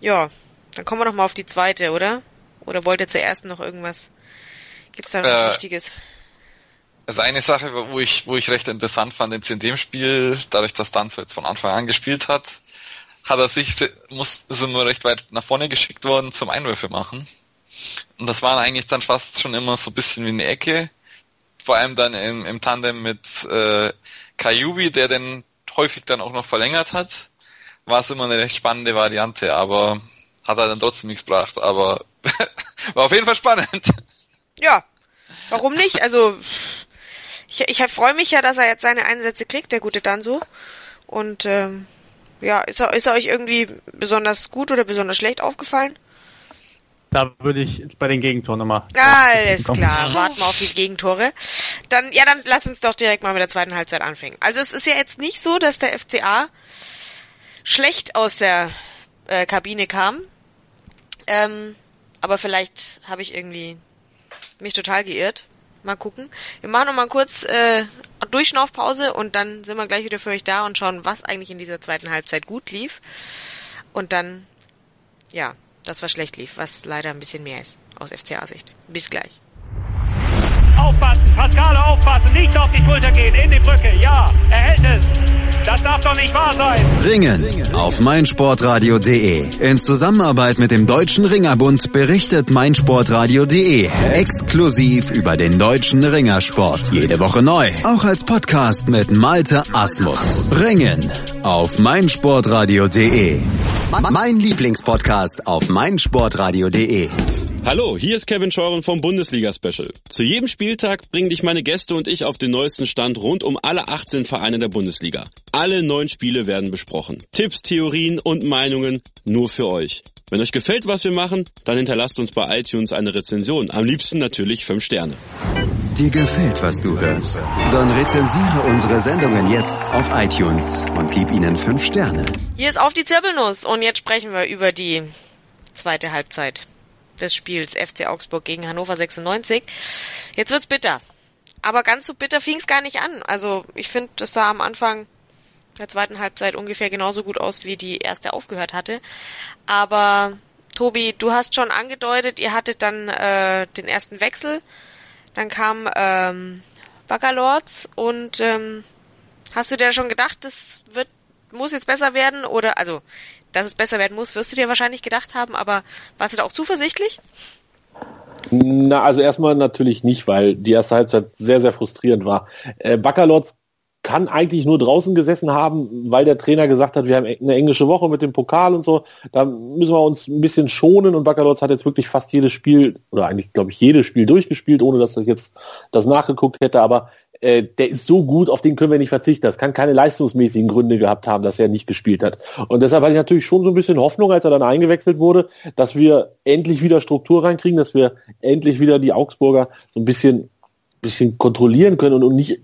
ja, dann kommen wir noch mal auf die zweite, oder? Oder wollt ihr zuerst noch irgendwas? Gibt's da was äh, Wichtiges? Also eine Sache, wo ich, wo ich recht interessant fand jetzt in dem Spiel, dadurch, dass Danzo jetzt von Anfang an gespielt hat, hat er sich, muss, ist immer recht weit nach vorne geschickt worden zum Einwürfe machen. Und das war eigentlich dann fast schon immer so ein bisschen wie eine Ecke. Vor allem dann im, im Tandem mit äh, Kayubi, der den häufig dann auch noch verlängert hat, war es immer eine recht spannende Variante, aber hat er dann trotzdem nichts gebracht. Aber war auf jeden Fall spannend. Ja, warum nicht? Also ich, ich freue mich ja, dass er jetzt seine Einsätze kriegt, der gute Danso. Und ähm, ja, ist er, ist er euch irgendwie besonders gut oder besonders schlecht aufgefallen? Da würde ich bei den Gegentoren nochmal. Alles klar, warten wir auf die Gegentore. Dann, ja, dann lass uns doch direkt mal mit der zweiten Halbzeit anfangen. Also es ist ja jetzt nicht so, dass der FCA schlecht aus der äh, Kabine kam. Ähm, aber vielleicht habe ich irgendwie mich total geirrt. Mal gucken. Wir machen noch mal kurz äh, Durchschnaufpause und dann sind wir gleich wieder für euch da und schauen, was eigentlich in dieser zweiten Halbzeit gut lief. Und dann, ja, das was schlecht lief, was leider ein bisschen mehr ist aus FCA-Sicht. Bis gleich. Aufpassen, Pascale aufpassen, nicht auf die Schulter gehen, in die Brücke, ja, er hält es. Das darf doch nicht wahr sein. Ringen auf meinsportradio.de. In Zusammenarbeit mit dem Deutschen Ringerbund berichtet meinsportradio.de exklusiv über den deutschen Ringersport. Jede Woche neu. Auch als Podcast mit Malte Asmus. Ringen auf meinsportradio.de. Mein Lieblingspodcast auf meinsportradio.de. Hallo, hier ist Kevin Scheuren vom Bundesliga Special. Zu jedem Spieltag bringen dich meine Gäste und ich auf den neuesten Stand rund um alle 18 Vereine der Bundesliga. Alle neun Spiele werden besprochen. Tipps, Theorien und Meinungen nur für euch. Wenn euch gefällt, was wir machen, dann hinterlasst uns bei iTunes eine Rezension. Am liebsten natürlich 5 Sterne. Dir gefällt, was du hörst? Dann rezensiere unsere Sendungen jetzt auf iTunes und gib ihnen 5 Sterne. Hier ist auf die Zirbelnuss und jetzt sprechen wir über die zweite Halbzeit des Spiels FC Augsburg gegen Hannover 96. Jetzt wird's bitter. aber ganz so bitter fing es gar nicht an. Also ich finde, das sah am Anfang der zweiten Halbzeit ungefähr genauso gut aus, wie die erste aufgehört hatte. Aber Tobi, du hast schon angedeutet, ihr hattet dann äh, den ersten Wechsel. Dann kam ähm, Baccalords und ähm, hast du dir schon gedacht, das wird muss jetzt besser werden oder also dass es besser werden muss, wirst du dir wahrscheinlich gedacht haben, aber warst du da auch zuversichtlich? Na, also erstmal natürlich nicht, weil die erste Halbzeit sehr, sehr frustrierend war. Äh, Baccalords kann eigentlich nur draußen gesessen haben, weil der Trainer gesagt hat, wir haben eine englische Woche mit dem Pokal und so. Da müssen wir uns ein bisschen schonen und Baccalords hat jetzt wirklich fast jedes Spiel oder eigentlich glaube ich jedes Spiel durchgespielt, ohne dass ich jetzt das nachgeguckt hätte. Aber äh, der ist so gut, auf den können wir nicht verzichten. Das kann keine leistungsmäßigen Gründe gehabt haben, dass er nicht gespielt hat. Und deshalb hatte ich natürlich schon so ein bisschen Hoffnung, als er dann eingewechselt wurde, dass wir endlich wieder Struktur reinkriegen, dass wir endlich wieder die Augsburger so ein bisschen bisschen kontrollieren können und, und nicht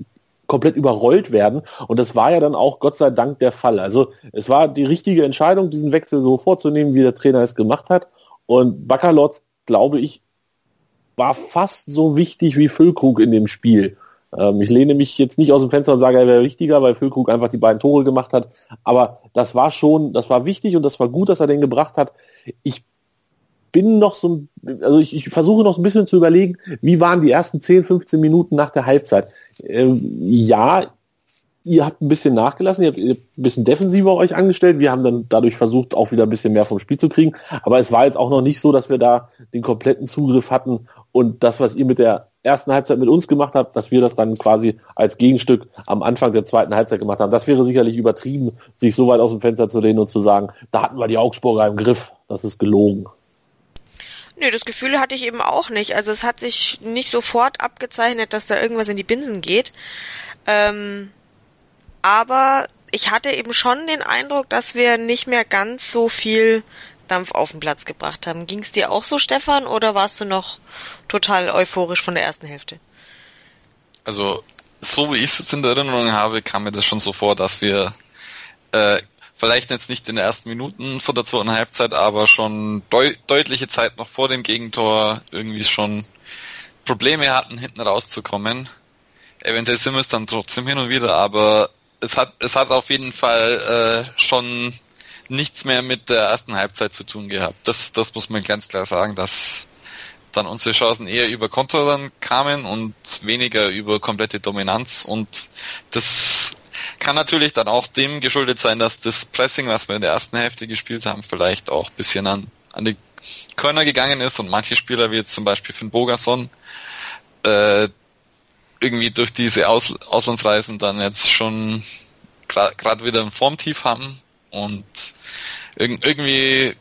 komplett überrollt werden. Und das war ja dann auch Gott sei Dank der Fall. Also es war die richtige Entscheidung, diesen Wechsel so vorzunehmen, wie der Trainer es gemacht hat. Und Baccalords, glaube ich, war fast so wichtig wie Füllkrug in dem Spiel. Ähm, ich lehne mich jetzt nicht aus dem Fenster und sage, er wäre wichtiger, weil Füllkrug einfach die beiden Tore gemacht hat. Aber das war schon, das war wichtig und das war gut, dass er den gebracht hat. Ich bin noch so, also ich, ich versuche noch ein bisschen zu überlegen, wie waren die ersten 10, 15 Minuten nach der Halbzeit. Ähm, ja, ihr habt ein bisschen nachgelassen, ihr habt, ihr habt ein bisschen defensiver euch angestellt. Wir haben dann dadurch versucht, auch wieder ein bisschen mehr vom Spiel zu kriegen. Aber es war jetzt auch noch nicht so, dass wir da den kompletten Zugriff hatten und das, was ihr mit der ersten Halbzeit mit uns gemacht habt, dass wir das dann quasi als Gegenstück am Anfang der zweiten Halbzeit gemacht haben. Das wäre sicherlich übertrieben, sich so weit aus dem Fenster zu lehnen und zu sagen, da hatten wir die Augsburger im Griff. Das ist gelogen. Nee, das Gefühl hatte ich eben auch nicht. Also es hat sich nicht sofort abgezeichnet, dass da irgendwas in die Binsen geht. Ähm, aber ich hatte eben schon den Eindruck, dass wir nicht mehr ganz so viel Dampf auf den Platz gebracht haben. Ging es dir auch so, Stefan, oder warst du noch total euphorisch von der ersten Hälfte? Also, so wie ich es jetzt in der Erinnerung habe, kam mir das schon so vor, dass wir äh, vielleicht jetzt nicht in den ersten Minuten von der zweiten Halbzeit, aber schon deu deutliche Zeit noch vor dem Gegentor irgendwie schon Probleme hatten, hinten rauszukommen. Eventuell sind wir es dann trotzdem hin und wieder, aber es hat, es hat auf jeden Fall äh, schon nichts mehr mit der ersten Halbzeit zu tun gehabt. Das, das muss man ganz klar sagen, dass dann unsere Chancen eher über Konter kamen und weniger über komplette Dominanz und das kann natürlich dann auch dem geschuldet sein, dass das Pressing, was wir in der ersten Hälfte gespielt haben, vielleicht auch ein bisschen an, an die Körner gegangen ist. Und manche Spieler wie jetzt zum Beispiel Finn Bogerson äh, irgendwie durch diese Aus Auslandsreisen dann jetzt schon gerade wieder ein Formtief haben. Und irg irgendwie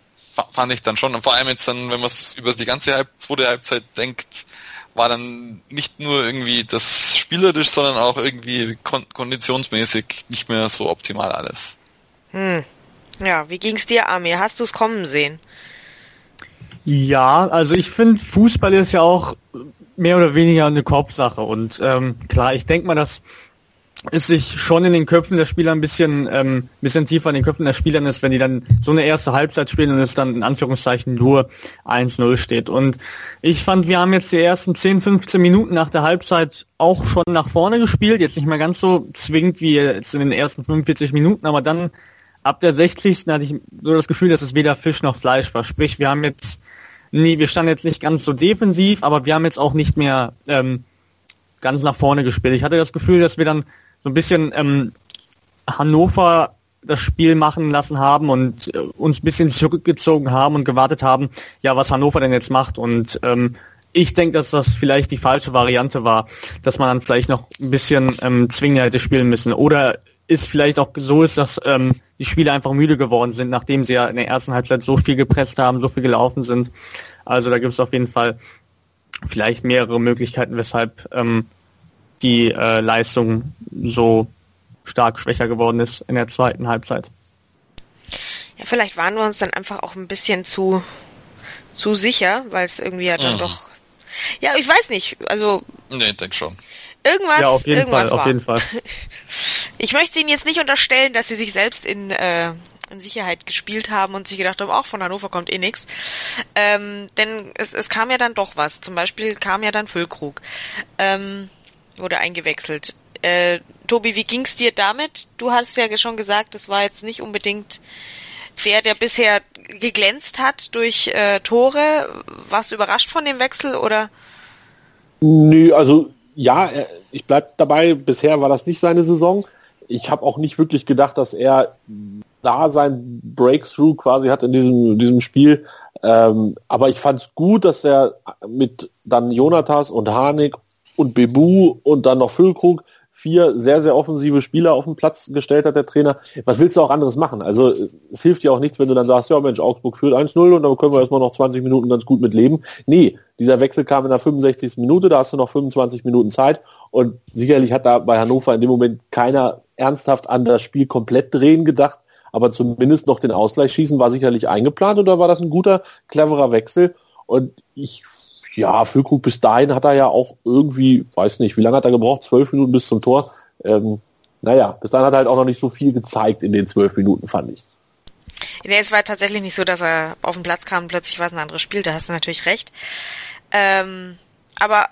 fand ich dann schon, und vor allem jetzt dann, wenn man es über die ganze Halb zweite Halbzeit denkt, war dann nicht nur irgendwie das spielerisch, sondern auch irgendwie kon konditionsmäßig nicht mehr so optimal alles. Hm. Ja, wie ging's dir, Amir? Hast du es kommen sehen? Ja, also ich finde, Fußball ist ja auch mehr oder weniger eine Kopfsache. Und ähm, klar, ich denke mal, dass es sich schon in den Köpfen der Spieler ein bisschen, ähm, bisschen tiefer in den Köpfen der Spieler ist, wenn die dann so eine erste Halbzeit spielen und es dann in Anführungszeichen nur 1-0 steht. Und ich fand, wir haben jetzt die ersten 10, 15 Minuten nach der Halbzeit auch schon nach vorne gespielt. Jetzt nicht mehr ganz so zwingend wie jetzt in den ersten 45 Minuten, aber dann ab der 60. hatte ich so das Gefühl, dass es weder Fisch noch Fleisch war. Sprich, wir haben jetzt, nee, wir standen jetzt nicht ganz so defensiv, aber wir haben jetzt auch nicht mehr ähm, ganz nach vorne gespielt. Ich hatte das Gefühl, dass wir dann so ein bisschen ähm, Hannover das Spiel machen lassen haben und äh, uns ein bisschen zurückgezogen haben und gewartet haben, ja, was Hannover denn jetzt macht. Und ähm, ich denke, dass das vielleicht die falsche Variante war, dass man dann vielleicht noch ein bisschen ähm, zwingender hätte spielen müssen. Oder ist vielleicht auch so ist, dass ähm, die Spieler einfach müde geworden sind, nachdem sie ja in der ersten Halbzeit so viel gepresst haben, so viel gelaufen sind. Also da gibt es auf jeden Fall vielleicht mehrere Möglichkeiten, weshalb ähm, die äh, Leistung so stark schwächer geworden ist in der zweiten Halbzeit. Ja, vielleicht waren wir uns dann einfach auch ein bisschen zu zu sicher, weil es irgendwie ja dann mhm. doch. Ja, ich weiß nicht. Also. Nee, denk schon. Irgendwas. Ja, auf jeden irgendwas Fall. War. Auf jeden Fall. Ich möchte Ihnen jetzt nicht unterstellen, dass Sie sich selbst in äh, in Sicherheit gespielt haben und sich gedacht haben, auch von Hannover kommt eh nix. Ähm, denn es, es kam ja dann doch was. Zum Beispiel kam ja dann Füllkrug. Ähm, wurde eingewechselt. Äh, Tobi, wie ging's dir damit? Du hast ja schon gesagt, das war jetzt nicht unbedingt der, der bisher geglänzt hat durch äh, Tore. Warst du überrascht von dem Wechsel oder? Nö, also ja, ich bleib dabei, bisher war das nicht seine Saison. Ich habe auch nicht wirklich gedacht, dass er da sein Breakthrough quasi hat in diesem, diesem Spiel. Ähm, aber ich fand es gut, dass er mit dann Jonathas und Harnik und Bebu und dann noch Füllkrug vier sehr, sehr offensive Spieler auf den Platz gestellt hat, der Trainer. Was willst du auch anderes machen? Also es hilft dir auch nichts, wenn du dann sagst, ja Mensch, Augsburg führt 1-0 und dann können wir erstmal noch 20 Minuten ganz gut mit leben. Nee, dieser Wechsel kam in der 65. Minute, da hast du noch 25 Minuten Zeit und sicherlich hat da bei Hannover in dem Moment keiner ernsthaft an das Spiel komplett drehen gedacht, aber zumindest noch den Ausgleich schießen war sicherlich eingeplant und da war das ein guter, cleverer Wechsel und ich ja, Füllkrug bis dahin hat er ja auch irgendwie, weiß nicht, wie lange hat er gebraucht? Zwölf Minuten bis zum Tor. Ähm, naja, bis dahin hat er halt auch noch nicht so viel gezeigt in den zwölf Minuten, fand ich. Nee, es war tatsächlich nicht so, dass er auf den Platz kam und plötzlich war es ein anderes Spiel, da hast du natürlich recht. Ähm, aber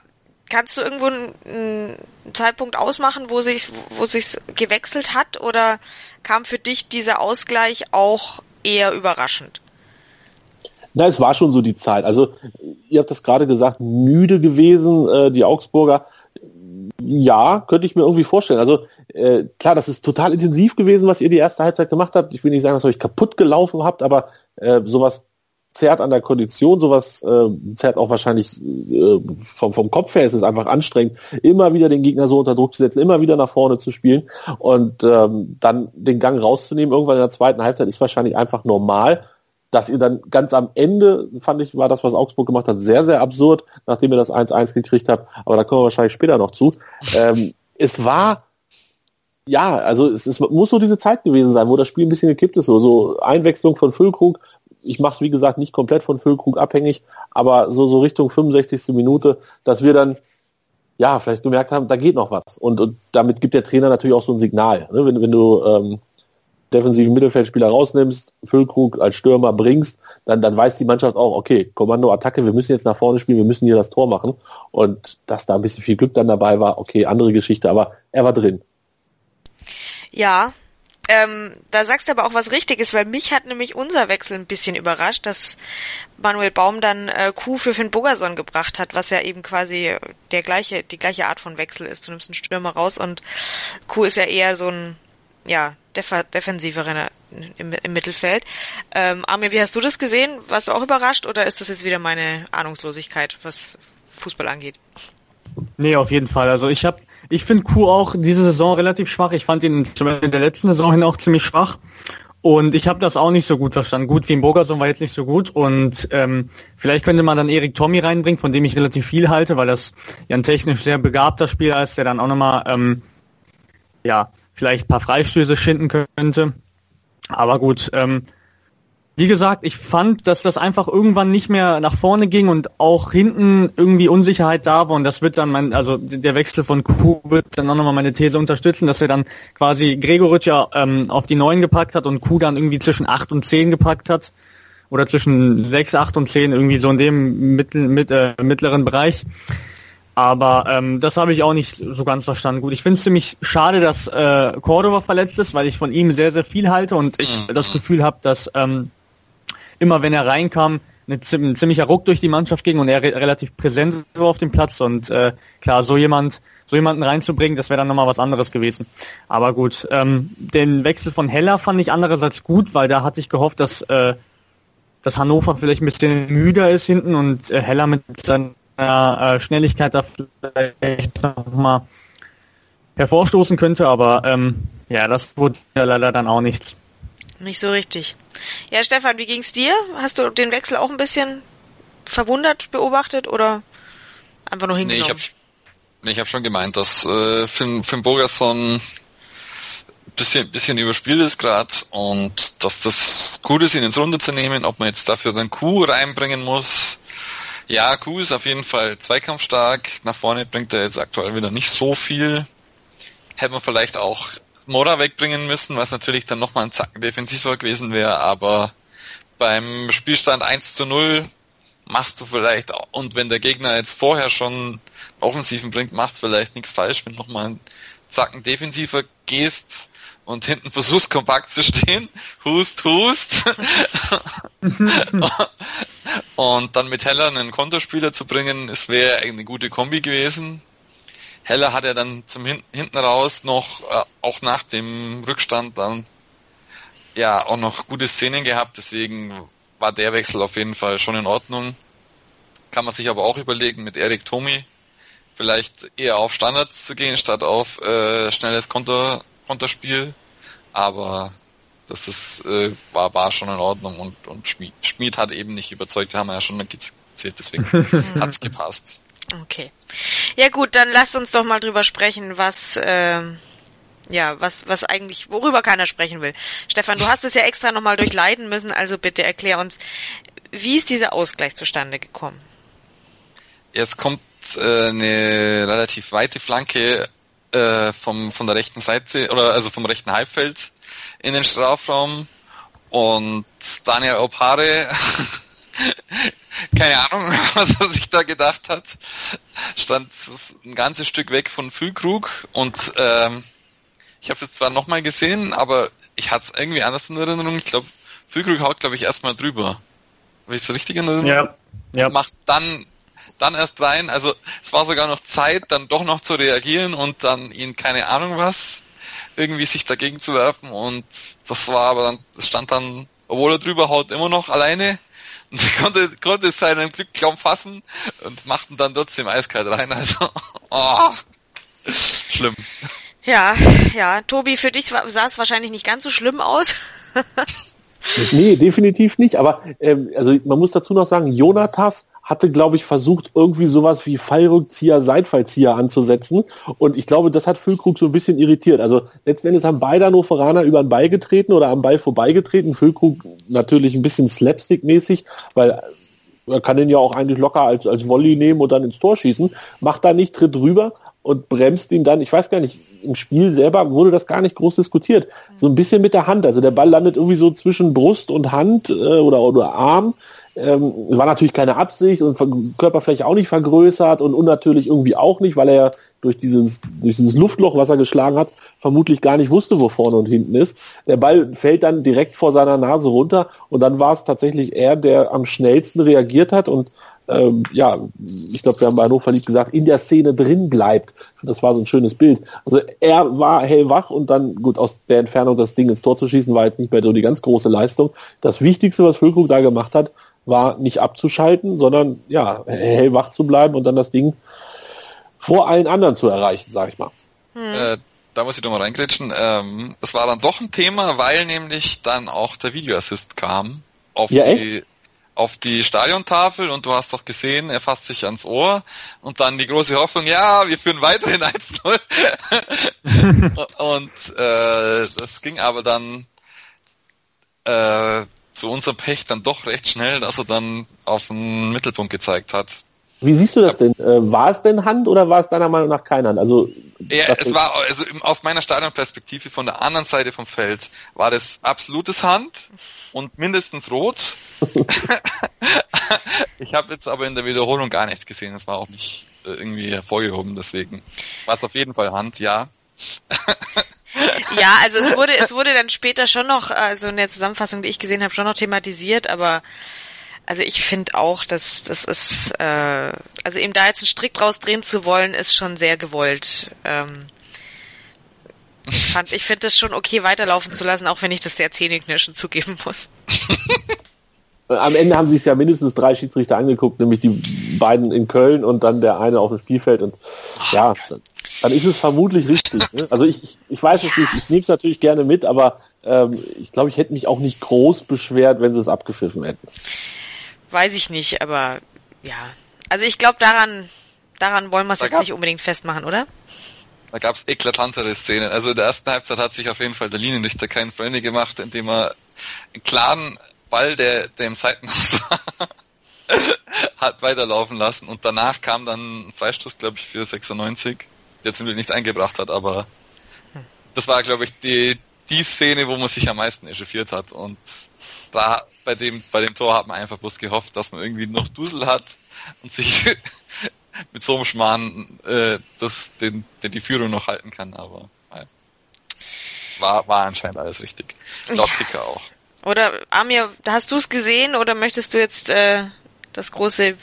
kannst du irgendwo einen, Zeitpunkt ausmachen, wo sich wo sich's gewechselt hat oder kam für dich dieser Ausgleich auch eher überraschend? Na, es war schon so die Zeit. Also, ihr habt das gerade gesagt, müde gewesen, äh, die Augsburger. Ja, könnte ich mir irgendwie vorstellen. Also, äh, klar, das ist total intensiv gewesen, was ihr die erste Halbzeit gemacht habt. Ich will nicht sagen, dass ihr euch kaputt gelaufen habt, aber äh, sowas zerrt an der Kondition, sowas äh, zerrt auch wahrscheinlich äh, vom, vom Kopf her. Es ist einfach anstrengend, immer wieder den Gegner so unter Druck zu setzen, immer wieder nach vorne zu spielen und ähm, dann den Gang rauszunehmen. Irgendwann in der zweiten Halbzeit ist wahrscheinlich einfach normal dass ihr dann ganz am Ende, fand ich, war das, was Augsburg gemacht hat, sehr, sehr absurd, nachdem ihr das 1-1 gekriegt habt, aber da kommen wir wahrscheinlich später noch zu. Ähm, es war, ja, also es, es muss so diese Zeit gewesen sein, wo das Spiel ein bisschen gekippt ist, so, so Einwechslung von Füllkrug, ich mache es wie gesagt nicht komplett von Füllkrug abhängig, aber so, so Richtung 65. Minute, dass wir dann ja, vielleicht gemerkt haben, da geht noch was. Und, und damit gibt der Trainer natürlich auch so ein Signal. Ne? Wenn, wenn du ähm, defensiven Mittelfeldspieler rausnimmst, Füllkrug als Stürmer bringst, dann, dann weiß die Mannschaft auch, okay, Kommando, Attacke, wir müssen jetzt nach vorne spielen, wir müssen hier das Tor machen. Und dass da ein bisschen viel Glück dann dabei war, okay, andere Geschichte, aber er war drin. Ja, ähm, da sagst du aber auch was Richtiges, weil mich hat nämlich unser Wechsel ein bisschen überrascht, dass Manuel Baum dann äh, Q für Finn Bogerson gebracht hat, was ja eben quasi der gleiche, die gleiche Art von Wechsel ist. Du nimmst einen Stürmer raus und Q ist ja eher so ein, ja, Def defensivere im, im Mittelfeld. Ähm, Amir, wie hast du das gesehen? Warst du auch überrascht oder ist das jetzt wieder meine Ahnungslosigkeit, was Fußball angeht? Nee, auf jeden Fall. Also ich habe, ich finde Q auch diese Saison relativ schwach. Ich fand ihn in der letzten Saison hin auch ziemlich schwach. Und ich habe das auch nicht so gut verstanden. Gut, wie ein Bogerson war jetzt nicht so gut. Und ähm, vielleicht könnte man dann Erik Tommy reinbringen, von dem ich relativ viel halte, weil das ja ein technisch sehr begabter Spieler ist, der dann auch nochmal ähm, ja, vielleicht ein paar Freistöße schinden könnte. Aber gut, ähm, wie gesagt, ich fand, dass das einfach irgendwann nicht mehr nach vorne ging und auch hinten irgendwie Unsicherheit da war und das wird dann mein, also der Wechsel von Kuh wird dann auch nochmal meine These unterstützen, dass er dann quasi Gregoritsch ja ähm, auf die neun gepackt hat und Kuh dann irgendwie zwischen acht und zehn gepackt hat oder zwischen sechs, acht und zehn irgendwie so in dem mittel, mit, äh, mittleren Bereich. Aber ähm, das habe ich auch nicht so ganz verstanden. Gut, ich finde es ziemlich schade, dass äh, Cordova verletzt ist, weil ich von ihm sehr, sehr viel halte und ich mhm. das Gefühl habe, dass ähm, immer wenn er reinkam, eine, ein ziemlicher Ruck durch die Mannschaft ging und er re relativ präsent so auf dem Platz und äh, klar, so jemand, so jemanden reinzubringen, das wäre dann nochmal was anderes gewesen. Aber gut, ähm, den Wechsel von Heller fand ich andererseits gut, weil da hatte ich gehofft, dass, äh, dass Hannover vielleicht ein bisschen müder ist hinten und äh, Heller mit seinen äh, Schnelligkeit da vielleicht nochmal hervorstoßen könnte, aber ähm, ja, das wurde ja leider dann auch nichts. Nicht so richtig. Ja, Stefan, wie ging's dir? Hast du den Wechsel auch ein bisschen verwundert beobachtet oder einfach nur hingenommen? Nee, ich habe hab schon gemeint, dass äh, Finn, Finn Bogerson bisschen, bisschen überspielt ist gerade und dass das gut ist, ihn ins Runde zu nehmen, ob man jetzt dafür dann Q reinbringen muss, ja, Kuh ist auf jeden Fall zweikampfstark. Nach vorne bringt er jetzt aktuell wieder nicht so viel. Hätte man vielleicht auch Mora wegbringen müssen, was natürlich dann nochmal ein Zacken defensiver gewesen wäre, aber beim Spielstand 1 zu 0 machst du vielleicht, auch- und wenn der Gegner jetzt vorher schon Offensiven bringt, machst du vielleicht nichts falsch, wenn du nochmal einen Zacken defensiver gehst und hinten versuchst kompakt zu stehen, hust, hust. und dann mit Heller einen Konterspieler zu bringen, es wäre eine gute Kombi gewesen. Heller hat er dann zum Hin hinten raus noch, äh, auch nach dem Rückstand dann ja auch noch gute Szenen gehabt, deswegen war der Wechsel auf jeden Fall schon in Ordnung. Kann man sich aber auch überlegen mit Erik Tomi, vielleicht eher auf Standards zu gehen, statt auf äh, schnelles Konter Konterspiel. Aber das ist, äh, war, war schon in Ordnung und, und Schmied, Schmied hat eben nicht überzeugt, haben wir ja schon gezählt, deswegen hat's gepasst. Okay. Ja gut, dann lasst uns doch mal drüber sprechen, was ähm, ja, was was eigentlich worüber keiner sprechen will. Stefan, du hast es ja extra nochmal durchleiden müssen, also bitte erklär uns, wie ist dieser Ausgleich zustande gekommen? Jetzt kommt äh, eine relativ weite Flanke äh, vom von der rechten Seite oder also vom rechten Halbfeld in den Strafraum und Daniel Opare keine Ahnung, was er sich da gedacht hat, stand ein ganzes Stück weg von Füllkrug und ähm, ich habe es jetzt zwar nochmal gesehen, aber ich hatte es irgendwie anders in Erinnerung. Ich glaube, Füllkrug haut, glaube ich, erstmal drüber. Habe ich es richtig in Erinnerung? Ja. ja. Macht dann dann erst rein. Also es war sogar noch Zeit, dann doch noch zu reagieren und dann ihn keine Ahnung was irgendwie sich dagegen zu werfen und das war aber dann, es stand dann, obwohl er drüber haut, immer noch alleine und konnte, konnte seinen Glück kaum fassen und machten dann trotzdem eiskalt rein. Also, oh, schlimm. Ja, ja, Tobi, für dich sah es wahrscheinlich nicht ganz so schlimm aus. Nee, definitiv nicht. Aber ähm, also man muss dazu noch sagen, Jonatas hatte, glaube ich, versucht, irgendwie sowas wie Fallrückzieher, Seitfallzieher anzusetzen. Und ich glaube, das hat Füllkrug so ein bisschen irritiert. Also letzten Endes haben beide Hannoveraner über den Ball getreten oder am Ball vorbeigetreten. Füllkrug natürlich ein bisschen slapstick-mäßig, weil er kann den ja auch eigentlich locker als, als Volley nehmen und dann ins Tor schießen. Macht da nicht, tritt rüber und bremst ihn dann, ich weiß gar nicht, im Spiel selber wurde das gar nicht groß diskutiert. So ein bisschen mit der Hand. Also der Ball landet irgendwie so zwischen Brust und Hand äh, oder, oder Arm. Ähm, war natürlich keine Absicht und Körperfläche auch nicht vergrößert und unnatürlich irgendwie auch nicht, weil er durch dieses, durch dieses Luftloch, was er geschlagen hat, vermutlich gar nicht wusste, wo vorne und hinten ist. Der Ball fällt dann direkt vor seiner Nase runter und dann war es tatsächlich er, der am schnellsten reagiert hat und ähm, ja, ich glaube, wir haben bei Hannover lieb gesagt, in der Szene drin bleibt. Das war so ein schönes Bild. Also er war hellwach und dann, gut, aus der Entfernung das Ding ins Tor zu schießen, war jetzt nicht mehr so die ganz große Leistung. Das Wichtigste, was Füllkrug da gemacht hat, war nicht abzuschalten, sondern ja, hellwach zu bleiben und dann das Ding vor allen anderen zu erreichen, sag ich mal. Äh, da muss ich doch mal reingrätschen. Ähm, das war dann doch ein Thema, weil nämlich dann auch der Videoassist kam auf Ja, die auf die Stadiontafel und du hast doch gesehen, er fasst sich ans Ohr und dann die große Hoffnung, ja, wir führen weiterhin 1-0. und äh, das ging aber dann äh, zu unserem Pech dann doch recht schnell, dass er dann auf den Mittelpunkt gezeigt hat. Wie siehst du das denn? Äh, war es denn Hand oder war es deiner Meinung nach keine Hand? Also Ja, es war also aus meiner Stadionperspektive von der anderen Seite vom Feld war das absolutes Hand und mindestens rot. ich habe jetzt aber in der Wiederholung gar nichts gesehen. Das war auch nicht äh, irgendwie hervorgehoben. Deswegen war es auf jeden Fall Hand, ja. Ja, also es wurde, es wurde dann später schon noch, also in der Zusammenfassung, die ich gesehen habe, schon noch thematisiert, aber also ich finde auch, dass das ist, äh, also eben da jetzt einen Strick draus drehen zu wollen, ist schon sehr gewollt. Ähm, ich fand, ich finde es schon okay, weiterlaufen zu lassen, auch wenn ich das sehr zähneknirschen zugeben muss. Äh, Am Ende haben sich ja mindestens drei Schiedsrichter angeguckt, nämlich die beiden in Köln und dann der eine auf dem Spielfeld. Und ja, dann, ist es vermutlich richtig. Ne? Also ich, ich, ich weiß es nicht, ich nehme es natürlich gerne mit, aber ähm, ich glaube, ich hätte mich auch nicht groß beschwert, wenn sie es abgepfiffen hätten. Weiß ich nicht, aber ja. Also ich glaube, daran, daran wollen wir es jetzt gab- nicht unbedingt festmachen, oder? Da gab es eklatantere Szenen. Also in der ersten Halbzeit hat sich auf jeden Fall der Linienrichter keinen Freunde gemacht, indem er einen klaren Ball, der, der im Seitenhaus war, hat weiterlaufen lassen. Und danach kam dann ein Freistoß, glaube ich, für 96, der zum Glück nicht eingebracht hat, aber das war, glaube ich, die, die Szene, wo man sich am meisten echauffiert hat. Und da bei dem, bei dem Tor hat man einfach bloß gehofft, dass man irgendwie noch Dusel hat und sich mit so einem Schmarrn äh, das, den, den die Führung noch halten kann, aber ja. war, war anscheinend alles richtig. Laut Kicker auch. Oder Amir, hast du es gesehen oder möchtest du jetzt äh, das große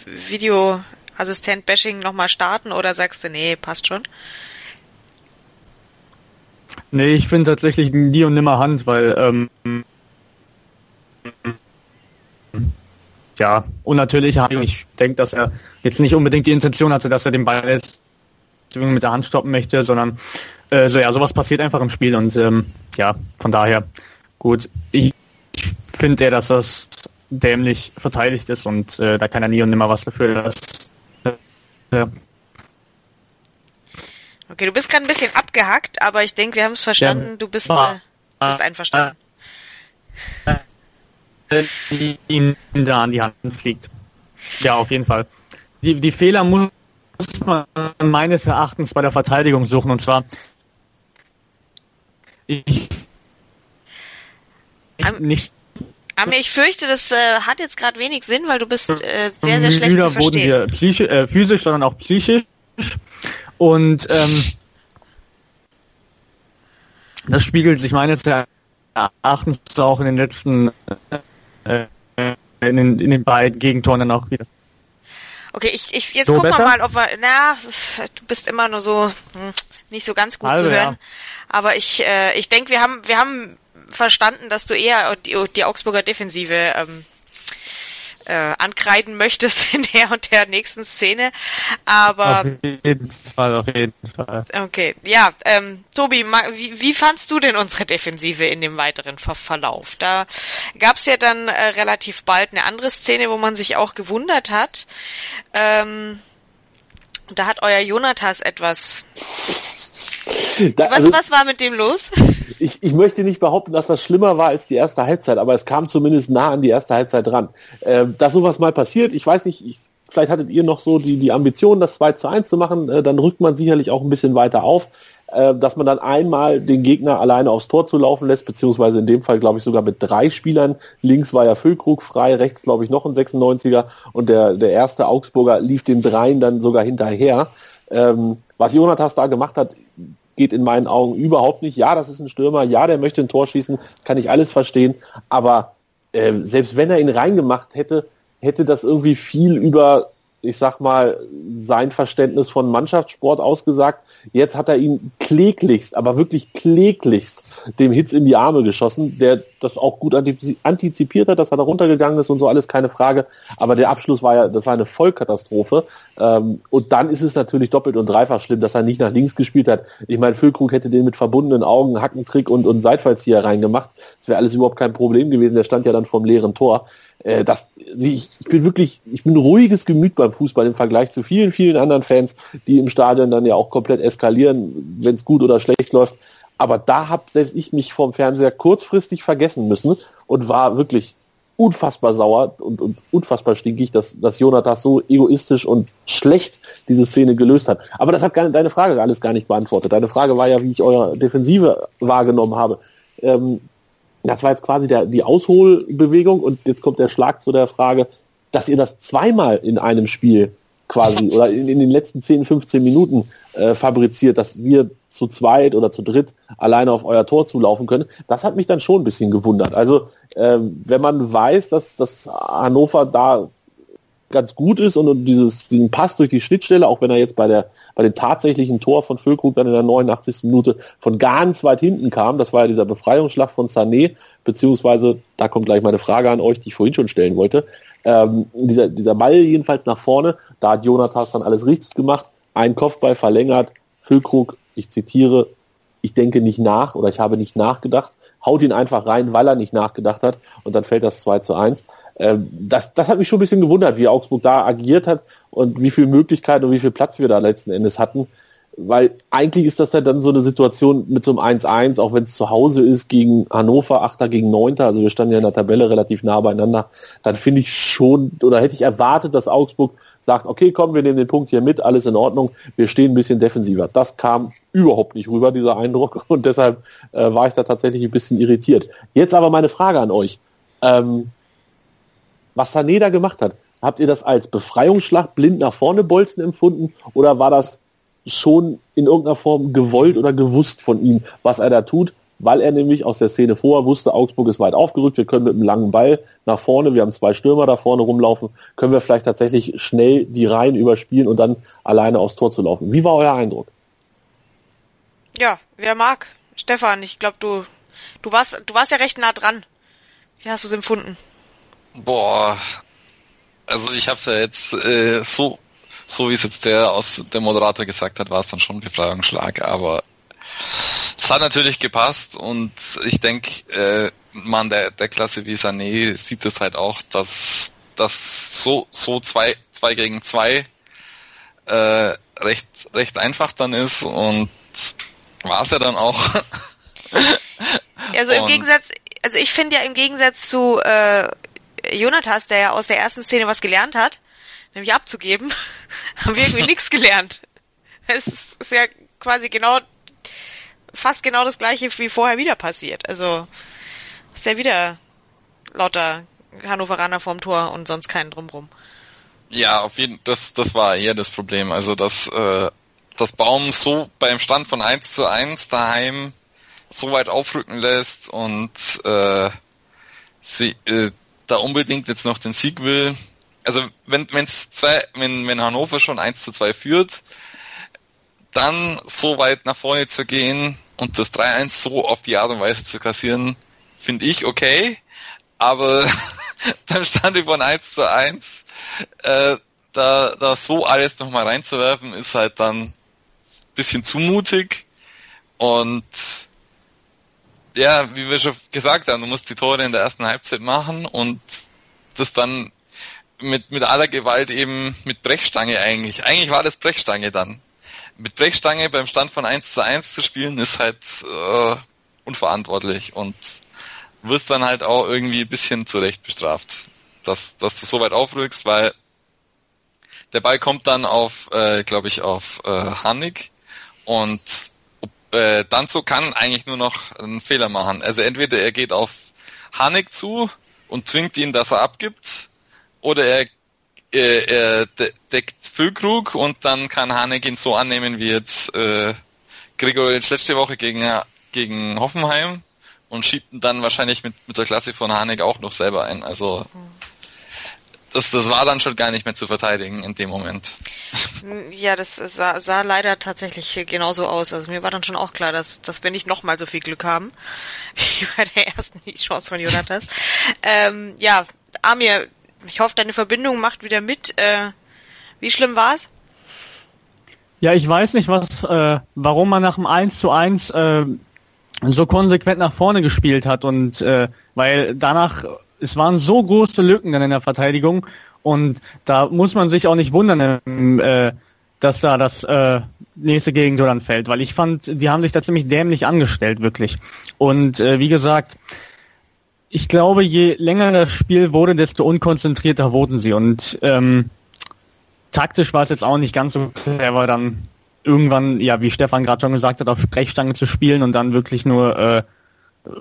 Videoassistent-Bashing nochmal starten oder sagst du, nee, passt schon? Nee, ich finde tatsächlich nie und nimmer Hand, weil ähm, ja, und natürlich, ich denke, dass er jetzt nicht unbedingt die Intention hatte, dass er den Ball jetzt mit der Hand stoppen möchte, sondern äh, so ja, sowas passiert einfach im Spiel und ähm, ja, von daher gut. Ich finde er, dass das dämlich verteidigt ist und äh, da kann er nie und nimmer was dafür. Dass, äh, Okay, du bist gerade ein bisschen abgehackt, aber ich denke, wir haben es verstanden. Ja. Du bist, äh, bist einverstanden. die ihm da an die Hand fliegt. Ja, auf jeden Fall. Die, die Fehler muss man meines Erachtens bei der Verteidigung suchen und zwar ich, ich nicht Aber ich fürchte, das äh, hat jetzt gerade wenig Sinn, weil du bist äh, sehr, sehr schlecht müder zu wurden verstehen. wir psychisch, äh, physisch, sondern auch psychisch. Und ähm, das spiegelt sich meines Erachtens auch in den letzten äh, in, den, in den beiden Gegentoren dann auch wieder. Okay, ich, ich jetzt So gucken wir mal, ob wir. Na, du bist immer nur so hm, nicht so ganz gut Halbe, zu hören. ja. Aber ich, äh, ich denke, wir haben, wir haben verstanden, dass du eher die, die Augsburger Defensive ähm, äh, ankreiden möchtest in der und der nächsten Szene. Aber auf jeden Fall, auf jeden Fall. okay, ja, ähm, Tobi, wie, wie fandst du denn unsere Defensive in dem weiteren Ver Verlauf? Da gab's ja dann äh, relativ bald eine andere Szene, wo man sich auch gewundert hat. Ähm, da hat euer Jonatas etwas. Da, Was, also, was war mit dem los? Ich, ich möchte nicht behaupten, dass das schlimmer war als die erste Halbzeit, aber es kam zumindest nah an die erste Halbzeit dran. Ähm, dass sowas mal passiert, ich weiß nicht, ich, vielleicht hattet ihr noch so die, die Ambition, das 2 zu 1 zu machen, äh, dann rückt man sicherlich auch ein bisschen weiter auf, äh, dass man dann einmal den Gegner alleine aufs Tor zu laufen lässt, beziehungsweise in dem Fall, glaube ich, sogar mit drei Spielern. Links war ja Füllkrug frei, rechts, glaube ich, noch ein 96er und der, der erste Augsburger lief den dreien dann sogar hinterher. Ähm, was Jonathas da gemacht hat, geht in meinen Augen überhaupt nicht. Ja, das ist ein Stürmer, ja, der möchte ein Tor schießen, kann ich alles verstehen, aber ähm, selbst wenn er ihn reingemacht hätte, hätte das irgendwie viel über, ich sag mal, sein Verständnis von Mannschaftssport ausgesagt. Jetzt hat er ihn kläglichst, aber wirklich kläglichst dem Hitz in die Arme geschossen, der das auch gut antizi- antizipiert hat, dass er da runtergegangen ist und so alles, keine Frage. Aber der Abschluss war ja, das war eine Vollkatastrophe. Ähm, und dann ist es natürlich doppelt und dreifach schlimm, dass er nicht nach links gespielt hat. Ich meine, Füllkrug hätte den mit verbundenen Augen, Hackentrick und, und Seitfallzieher reingemacht. Das wäre alles überhaupt kein Problem gewesen. Der stand ja dann vom leeren Tor. Äh, das, ich, ich bin wirklich, ich bin ruhiges Gemüt beim Fußball im Vergleich zu vielen, vielen anderen Fans, die im Stadion dann ja auch komplett eskalieren, wenn es gut oder schlecht läuft. Aber da habe selbst ich mich vom Fernseher kurzfristig vergessen müssen und war wirklich unfassbar sauer und, und unfassbar stinkig, dass, dass Jonathas so egoistisch und schlecht diese Szene gelöst hat. Aber das hat gar, deine Frage alles gar nicht beantwortet. Deine Frage war ja, wie ich eure Defensive wahrgenommen habe. Ähm, das war jetzt quasi der, die Ausholbewegung und jetzt kommt der Schlag zu der Frage, dass ihr das zweimal in einem Spiel quasi oder in, in den letzten 10, 15 Minuten äh, fabriziert, dass wir zu zweit oder zu dritt alleine auf euer Tor zulaufen können. Das hat mich dann schon ein bisschen gewundert. Also ähm, wenn man weiß, dass, dass Hannover da ganz gut ist und, und dieses, diesen Pass durch die Schnittstelle, auch wenn er jetzt bei der bei dem tatsächlichen Tor von Füllkrug dann in der 89. Minute von ganz weit hinten kam, das war ja dieser Befreiungsschlag von Sané, beziehungsweise, da kommt gleich meine Frage an euch, die ich vorhin schon stellen wollte, ähm, dieser, dieser Ball jedenfalls nach vorne, da hat Jonathas dann alles richtig gemacht, ein Kopfball verlängert, Füllkrug, ich zitiere, ich denke nicht nach oder ich habe nicht nachgedacht, haut ihn einfach rein, weil er nicht nachgedacht hat. Und dann fällt das 2 zu 1. Ähm, das, das hat mich schon ein bisschen gewundert, wie Augsburg da agiert hat und wie viele Möglichkeiten und wie viel Platz wir da letzten Endes hatten. Weil eigentlich ist das ja dann so eine Situation mit so einem 1-1, auch wenn es zu Hause ist gegen Hannover, 8. gegen 9. Also wir standen ja in der Tabelle relativ nah beieinander. Dann finde ich schon, oder hätte ich erwartet, dass Augsburg sagt, okay, komm, wir nehmen den Punkt hier mit, alles in Ordnung, wir stehen ein bisschen defensiver. Das kam überhaupt nicht rüber, dieser Eindruck, und deshalb äh, war ich da tatsächlich ein bisschen irritiert. Jetzt aber meine Frage an euch. Ähm, was Sané da gemacht hat, habt ihr das als Befreiungsschlag blind nach vorne bolzen empfunden oder war das schon in irgendeiner Form gewollt oder gewusst von ihm, was er da tut? Weil er nämlich aus der Szene vorher wusste, Augsburg ist weit aufgerückt, wir können mit einem langen Ball nach vorne, wir haben zwei Stürmer da vorne rumlaufen, können wir vielleicht tatsächlich schnell die Reihen überspielen und dann alleine aufs Tor zu laufen. Wie war euer Eindruck? Ja, wer mag? Stefan, ich glaube, du, du warst, du warst ja recht nah dran. Wie hast du es empfunden? Boah, also ich habe es ja jetzt äh, so, so wie es jetzt der aus der Moderator gesagt hat, war es dann schon Befreiungsschlag, aber es hat natürlich gepasst und ich denke, äh, man der der Klasse wie Sané sieht es halt auch, dass das so so zwei zwei gegen zwei äh, recht recht einfach dann ist und war es ja dann auch. also im Gegensatz, also ich finde ja im Gegensatz zu äh, Jonathas, der ja aus der ersten Szene was gelernt hat, nämlich abzugeben, haben wir irgendwie nichts gelernt. Es ist ja quasi genau, fast genau das gleiche wie vorher wieder passiert. Also ist ja wieder lauter Hannoveraner vorm Tor und sonst keinen drumrum. Ja, auf jeden das das war eher das Problem. Also dass äh, das Baum so beim Stand von 1 zu 1 daheim so weit aufrücken lässt und äh, sie, äh, da unbedingt jetzt noch den Sieg will. Also wenn wenn's zwei, wenn, wenn Hannover schon 1 zu 2 führt, dann so weit nach vorne zu gehen und das 3-1 so auf die Art und Weise zu kassieren, finde ich okay. Aber beim Stand von 1 zu 1, äh, da, da so alles nochmal reinzuwerfen, ist halt dann bisschen zumutig. Und ja, wie wir schon gesagt haben, du musst die Tore in der ersten Halbzeit machen und das dann mit, mit aller Gewalt eben mit Brechstange eigentlich. Eigentlich war das Brechstange dann. Mit Brechstange beim Stand von 1 zu 1 zu spielen, ist halt äh, unverantwortlich und wirst dann halt auch irgendwie ein bisschen zurecht bestraft, dass, dass du so weit aufrückst, weil der Ball kommt dann auf, äh, glaube ich, auf äh, Hannig und äh, Danzo kann eigentlich nur noch einen Fehler machen. Also entweder er geht auf Hanek zu und zwingt ihn, dass er abgibt, oder er, äh, er deckt Füllkrug und dann kann Hanek ihn so annehmen wie jetzt äh, Gregoritsch letzte Woche gegen, gegen Hoffenheim und schiebt ihn dann wahrscheinlich mit, mit der Klasse von Hanek auch noch selber ein. Also das, das war dann schon gar nicht mehr zu verteidigen in dem Moment. Ja, das sah, sah leider tatsächlich genauso aus. Also mir war dann schon auch klar, dass, dass wir nicht nochmal so viel Glück haben, wie bei der ersten Chance von Jonathas. ähm, ja, Amir, ich hoffe, deine Verbindung macht wieder mit. Äh, wie schlimm war's? Ja, ich weiß nicht, was, äh, warum man nach dem 1 zu 1 äh, so konsequent nach vorne gespielt hat und äh, weil danach es waren so große Lücken dann in der Verteidigung und da muss man sich auch nicht wundern, äh, dass da das äh, nächste Gegentor dann fällt, weil ich fand, die haben sich da ziemlich dämlich angestellt, wirklich. Und äh, wie gesagt, ich glaube, je länger das Spiel wurde, desto unkonzentrierter wurden sie. Und ähm, taktisch war es jetzt auch nicht ganz so clever, dann irgendwann, ja, wie Stefan gerade schon gesagt hat, auf Sprechstange zu spielen und dann wirklich nur äh,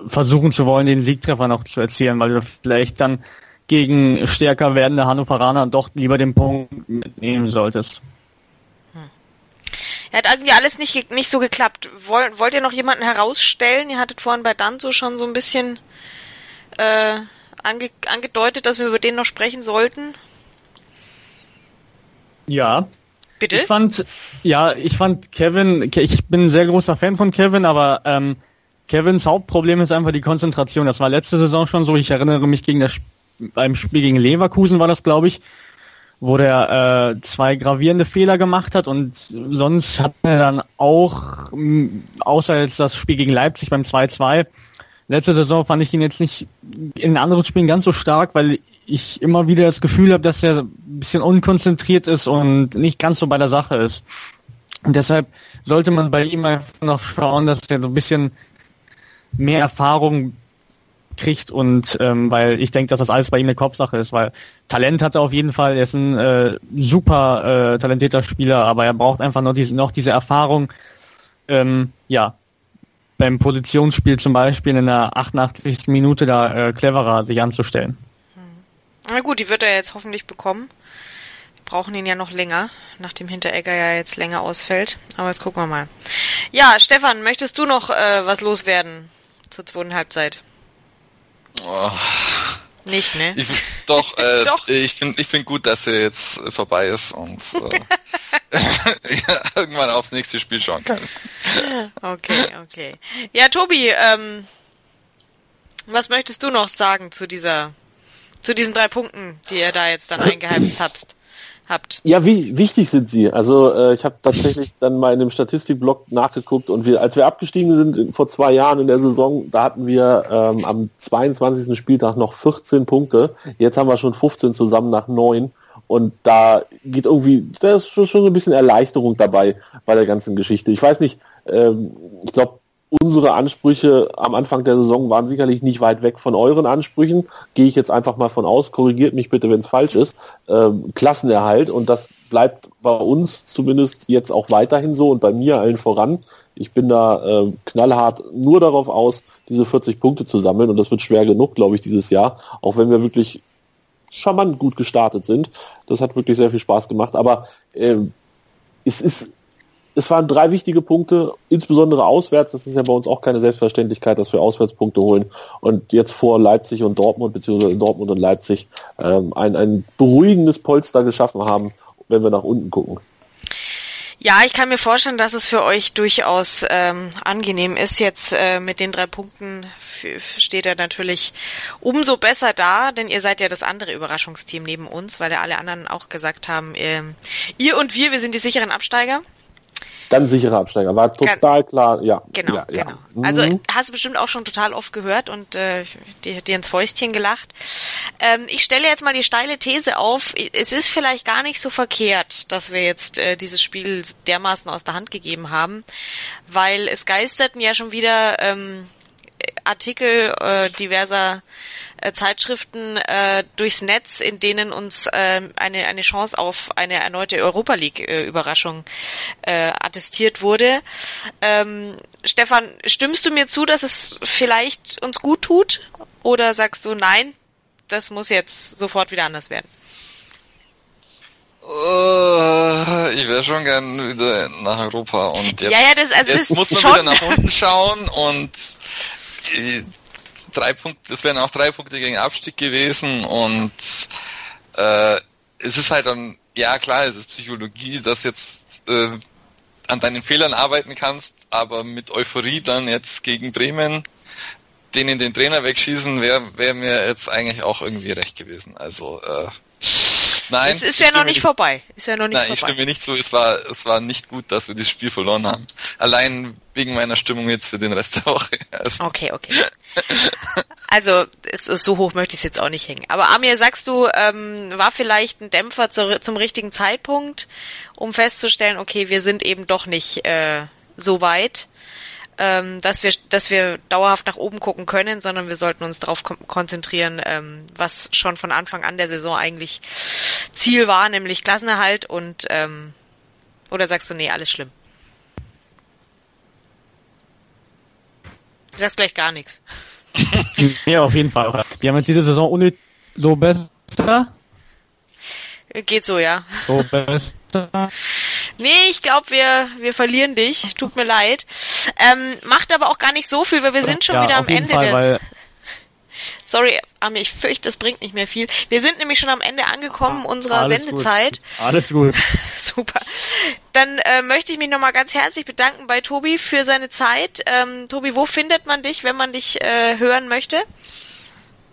versuchen zu wollen, den Siegtreffer noch zu erzielen, weil du vielleicht dann gegen stärker werdende Hannoveraner doch lieber den Punkt mitnehmen solltest. Hm. Hat irgendwie alles nicht, nicht so geklappt. Wollt, wollt ihr noch jemanden herausstellen? Ihr hattet vorhin bei Danzo schon so ein bisschen äh, ange, angedeutet, dass wir über den noch sprechen sollten. Ja. Bitte? Ich fand, ja, ich fand Kevin, ich bin ein sehr großer Fan von Kevin, aber ähm, Kevins Hauptproblem ist einfach die Konzentration. Das war letzte Saison schon so. Ich erinnere mich gegen das beim Spiel gegen Leverkusen war das, glaube ich, wo der äh, zwei gravierende Fehler gemacht hat und sonst hat er dann auch, außer jetzt das Spiel gegen Leipzig beim 2-2, letzte Saison fand ich ihn jetzt nicht in anderen Spielen ganz so stark, weil ich immer wieder das Gefühl habe, dass er ein bisschen unkonzentriert ist und nicht ganz so bei der Sache ist. Und deshalb sollte man bei ihm einfach noch schauen, dass er so ein bisschen mehr Erfahrung kriegt und ähm, weil ich denke, dass das alles bei ihm eine Kopfsache ist, weil Talent hat er auf jeden Fall, er ist ein äh, super äh, talentierter Spieler, aber er braucht einfach noch diese, noch diese Erfahrung, ähm, ja, beim Positionsspiel zum Beispiel in der 88. Minute da äh, cleverer sich anzustellen. Na gut, die wird er jetzt hoffentlich bekommen. Wir brauchen ihn ja noch länger, nachdem Hinteregger ja jetzt länger ausfällt. Aber jetzt gucken wir mal. Ja, Stefan, möchtest du noch äh, was loswerden zur zweiten Halbzeit? Oh. Nicht, ne? Ich, doch, äh, Doch. ich finde ich find gut, dass er jetzt vorbei ist und äh, irgendwann aufs nächste Spiel schauen kann. Okay, okay. Ja, Tobi, ähm, was möchtest du noch sagen zu dieser, zu diesen drei Punkten, die ihr da jetzt dann eingeheimst habt? Habt? Ja, wie wichtig sind sie? Also äh, ich habe tatsächlich dann mal in dem Statistikblog nachgeguckt und wir, als wir abgestiegen sind in, vor zwei Jahren in der Saison, da hatten wir ähm, am 22. Spieltag noch 14 Punkte. Jetzt haben wir schon 15 zusammen nach neun. Und da geht irgendwie, da ist schon, schon so ein bisschen Erleichterung dabei bei der ganzen Geschichte. Ich weiß nicht, ähm, ich glaube, unsere Ansprüche am Anfang der Saison waren sicherlich nicht weit weg von euren Ansprüchen. Gehe ich jetzt einfach mal von aus. Korrigiert mich bitte, wenn es falsch ist. Ähm, Klassenerhalt und das bleibt bei uns zumindest jetzt auch weiterhin so und bei mir allen voran. Ich bin da äh, knallhart nur darauf aus, diese 40 Punkte zu sammeln und das wird schwer genug, glaube ich, dieses Jahr. Auch wenn wir wirklich charmant gut gestartet sind. Das hat wirklich sehr viel Spaß gemacht. Aber ähm, es ist es waren drei wichtige Punkte, insbesondere auswärts. Das ist ja bei uns auch keine Selbstverständlichkeit, dass wir Auswärtspunkte holen. Und jetzt vor Leipzig und Dortmund, beziehungsweise Dortmund und Leipzig, ähm, ein, ein beruhigendes Polster geschaffen haben, wenn wir nach unten gucken. Ja, ich kann mir vorstellen, dass es für euch durchaus ähm, angenehm ist. Jetzt äh, mit den drei Punkten steht er natürlich umso besser da, denn ihr seid ja das andere Überraschungsteam neben uns, weil ja alle anderen auch gesagt haben, äh, ihr und wir, wir sind die sicheren Absteiger. Ganz sicherer Absteiger, war total klar, ja. Genau, ja, ja. genau. Also hast du bestimmt auch schon total oft gehört und äh, dir, dir ins Fäustchen gelacht. Ähm, ich stelle jetzt mal die steile These auf, es ist vielleicht gar nicht so verkehrt, dass wir jetzt äh, dieses Spiel dermaßen aus der Hand gegeben haben, weil es geisterten ja schon wieder ähm, Artikel äh, diverser äh, Zeitschriften äh, durchs Netz, in denen uns äh, eine, eine Chance auf eine erneute Europa League äh, Überraschung äh, attestiert wurde. Ähm, Stefan, stimmst du mir zu, dass es vielleicht uns gut tut? Oder sagst du nein, das muss jetzt sofort wieder anders werden? Uh, ich wäre schon gern wieder nach Europa und jetzt, ja, ja, das, also jetzt muss man schon. wieder nach unten schauen und äh, drei Punkte, das wären auch drei Punkte gegen Abstieg gewesen und äh, es ist halt dann, ja klar, es ist Psychologie, dass jetzt äh, an deinen Fehlern arbeiten kannst, aber mit Euphorie dann jetzt gegen Bremen denen den Trainer wegschießen, wäre wär mir jetzt eigentlich auch irgendwie recht gewesen. Also äh, Nein. Es ist ja noch nicht vorbei. Ist ja noch nicht Nein, vorbei. ich stimme nicht zu. Es war, es war nicht gut, dass wir das Spiel verloren haben. Allein wegen meiner Stimmung jetzt für den Rest der Woche. Also, Okay, okay. Also ist, so hoch möchte ich es jetzt auch nicht hängen. Aber Amir, sagst du, ähm, war vielleicht ein Dämpfer zu, zum richtigen Zeitpunkt, um festzustellen, okay, wir sind eben doch nicht äh, so weit, ähm, dass wir, dass wir dauerhaft nach oben gucken können, sondern wir sollten uns darauf kon konzentrieren, ähm, was schon von Anfang an der Saison eigentlich Ziel war, nämlich Klassenerhalt und ähm, oder sagst du, nee, alles schlimm? Du sagst gleich gar nichts. Ja, auf jeden Fall. Wir haben jetzt diese Saison ohne so besser. Geht so, ja. So besser. Nee, ich glaube, wir, wir verlieren dich. Tut mir leid. Ähm, macht aber auch gar nicht so viel, weil wir sind schon ja, wieder am Ende Fall, des. Sorry, Ami, ich fürchte, das bringt nicht mehr viel. Wir sind nämlich schon am Ende angekommen unserer alles Sendezeit. Gut. Alles gut. Super. Dann äh, möchte ich mich nochmal ganz herzlich bedanken bei Tobi für seine Zeit. Ähm, Tobi, wo findet man dich, wenn man dich äh, hören möchte?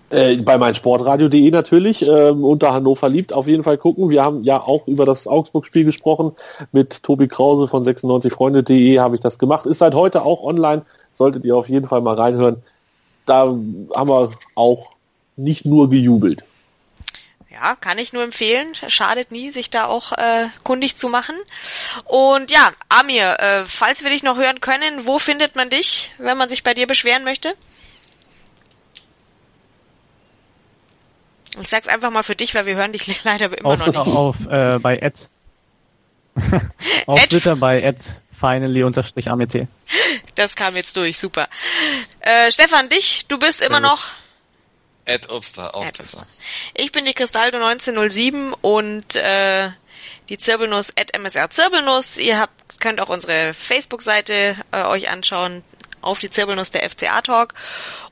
Äh, bei meinsportradio.de natürlich, ähm, unter Hannover liebt, auf jeden Fall gucken. Wir haben ja auch über das Augsburg-Spiel gesprochen. Mit Tobi Krause von 96freunde.de habe ich das gemacht. Ist seit heute auch online. Solltet ihr auf jeden Fall mal reinhören. Da haben wir auch nicht nur gejubelt. Ja, kann ich nur empfehlen. Schadet nie, sich da auch äh, kundig zu machen. Und ja, Amir, äh, falls wir dich noch hören können, wo findet man dich, wenn man sich bei dir beschweren möchte? Ich sag's einfach mal für dich, weil wir hören dich leider immer auf, noch nicht. auf äh, bei Ed. auf Ed- Twitter bei Ed finally unterstrich AMT. Das kam jetzt durch, super. Äh, Stefan, dich, du bist immer noch Ed Obster, auch Ed Twitter. Ich bin die Cristaldo 1907 und äh, die Zirbelnuss at MSR Zirbelnuss. Ihr habt, könnt auch unsere Facebook-Seite äh, euch anschauen auf die Zirbelnuss der FCA Talk.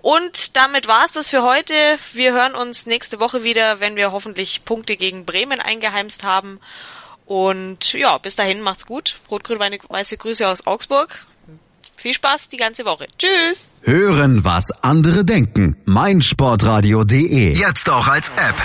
Und damit war's das für heute. Wir hören uns nächste Woche wieder, wenn wir hoffentlich Punkte gegen Bremen eingeheimst haben. Und ja, bis dahin macht's gut. Rot-grün-weiße Grüße aus Augsburg. Viel Spaß die ganze Woche. Tschüss. Hören, was andere denken. meinsportradio.de. Jetzt auch als App.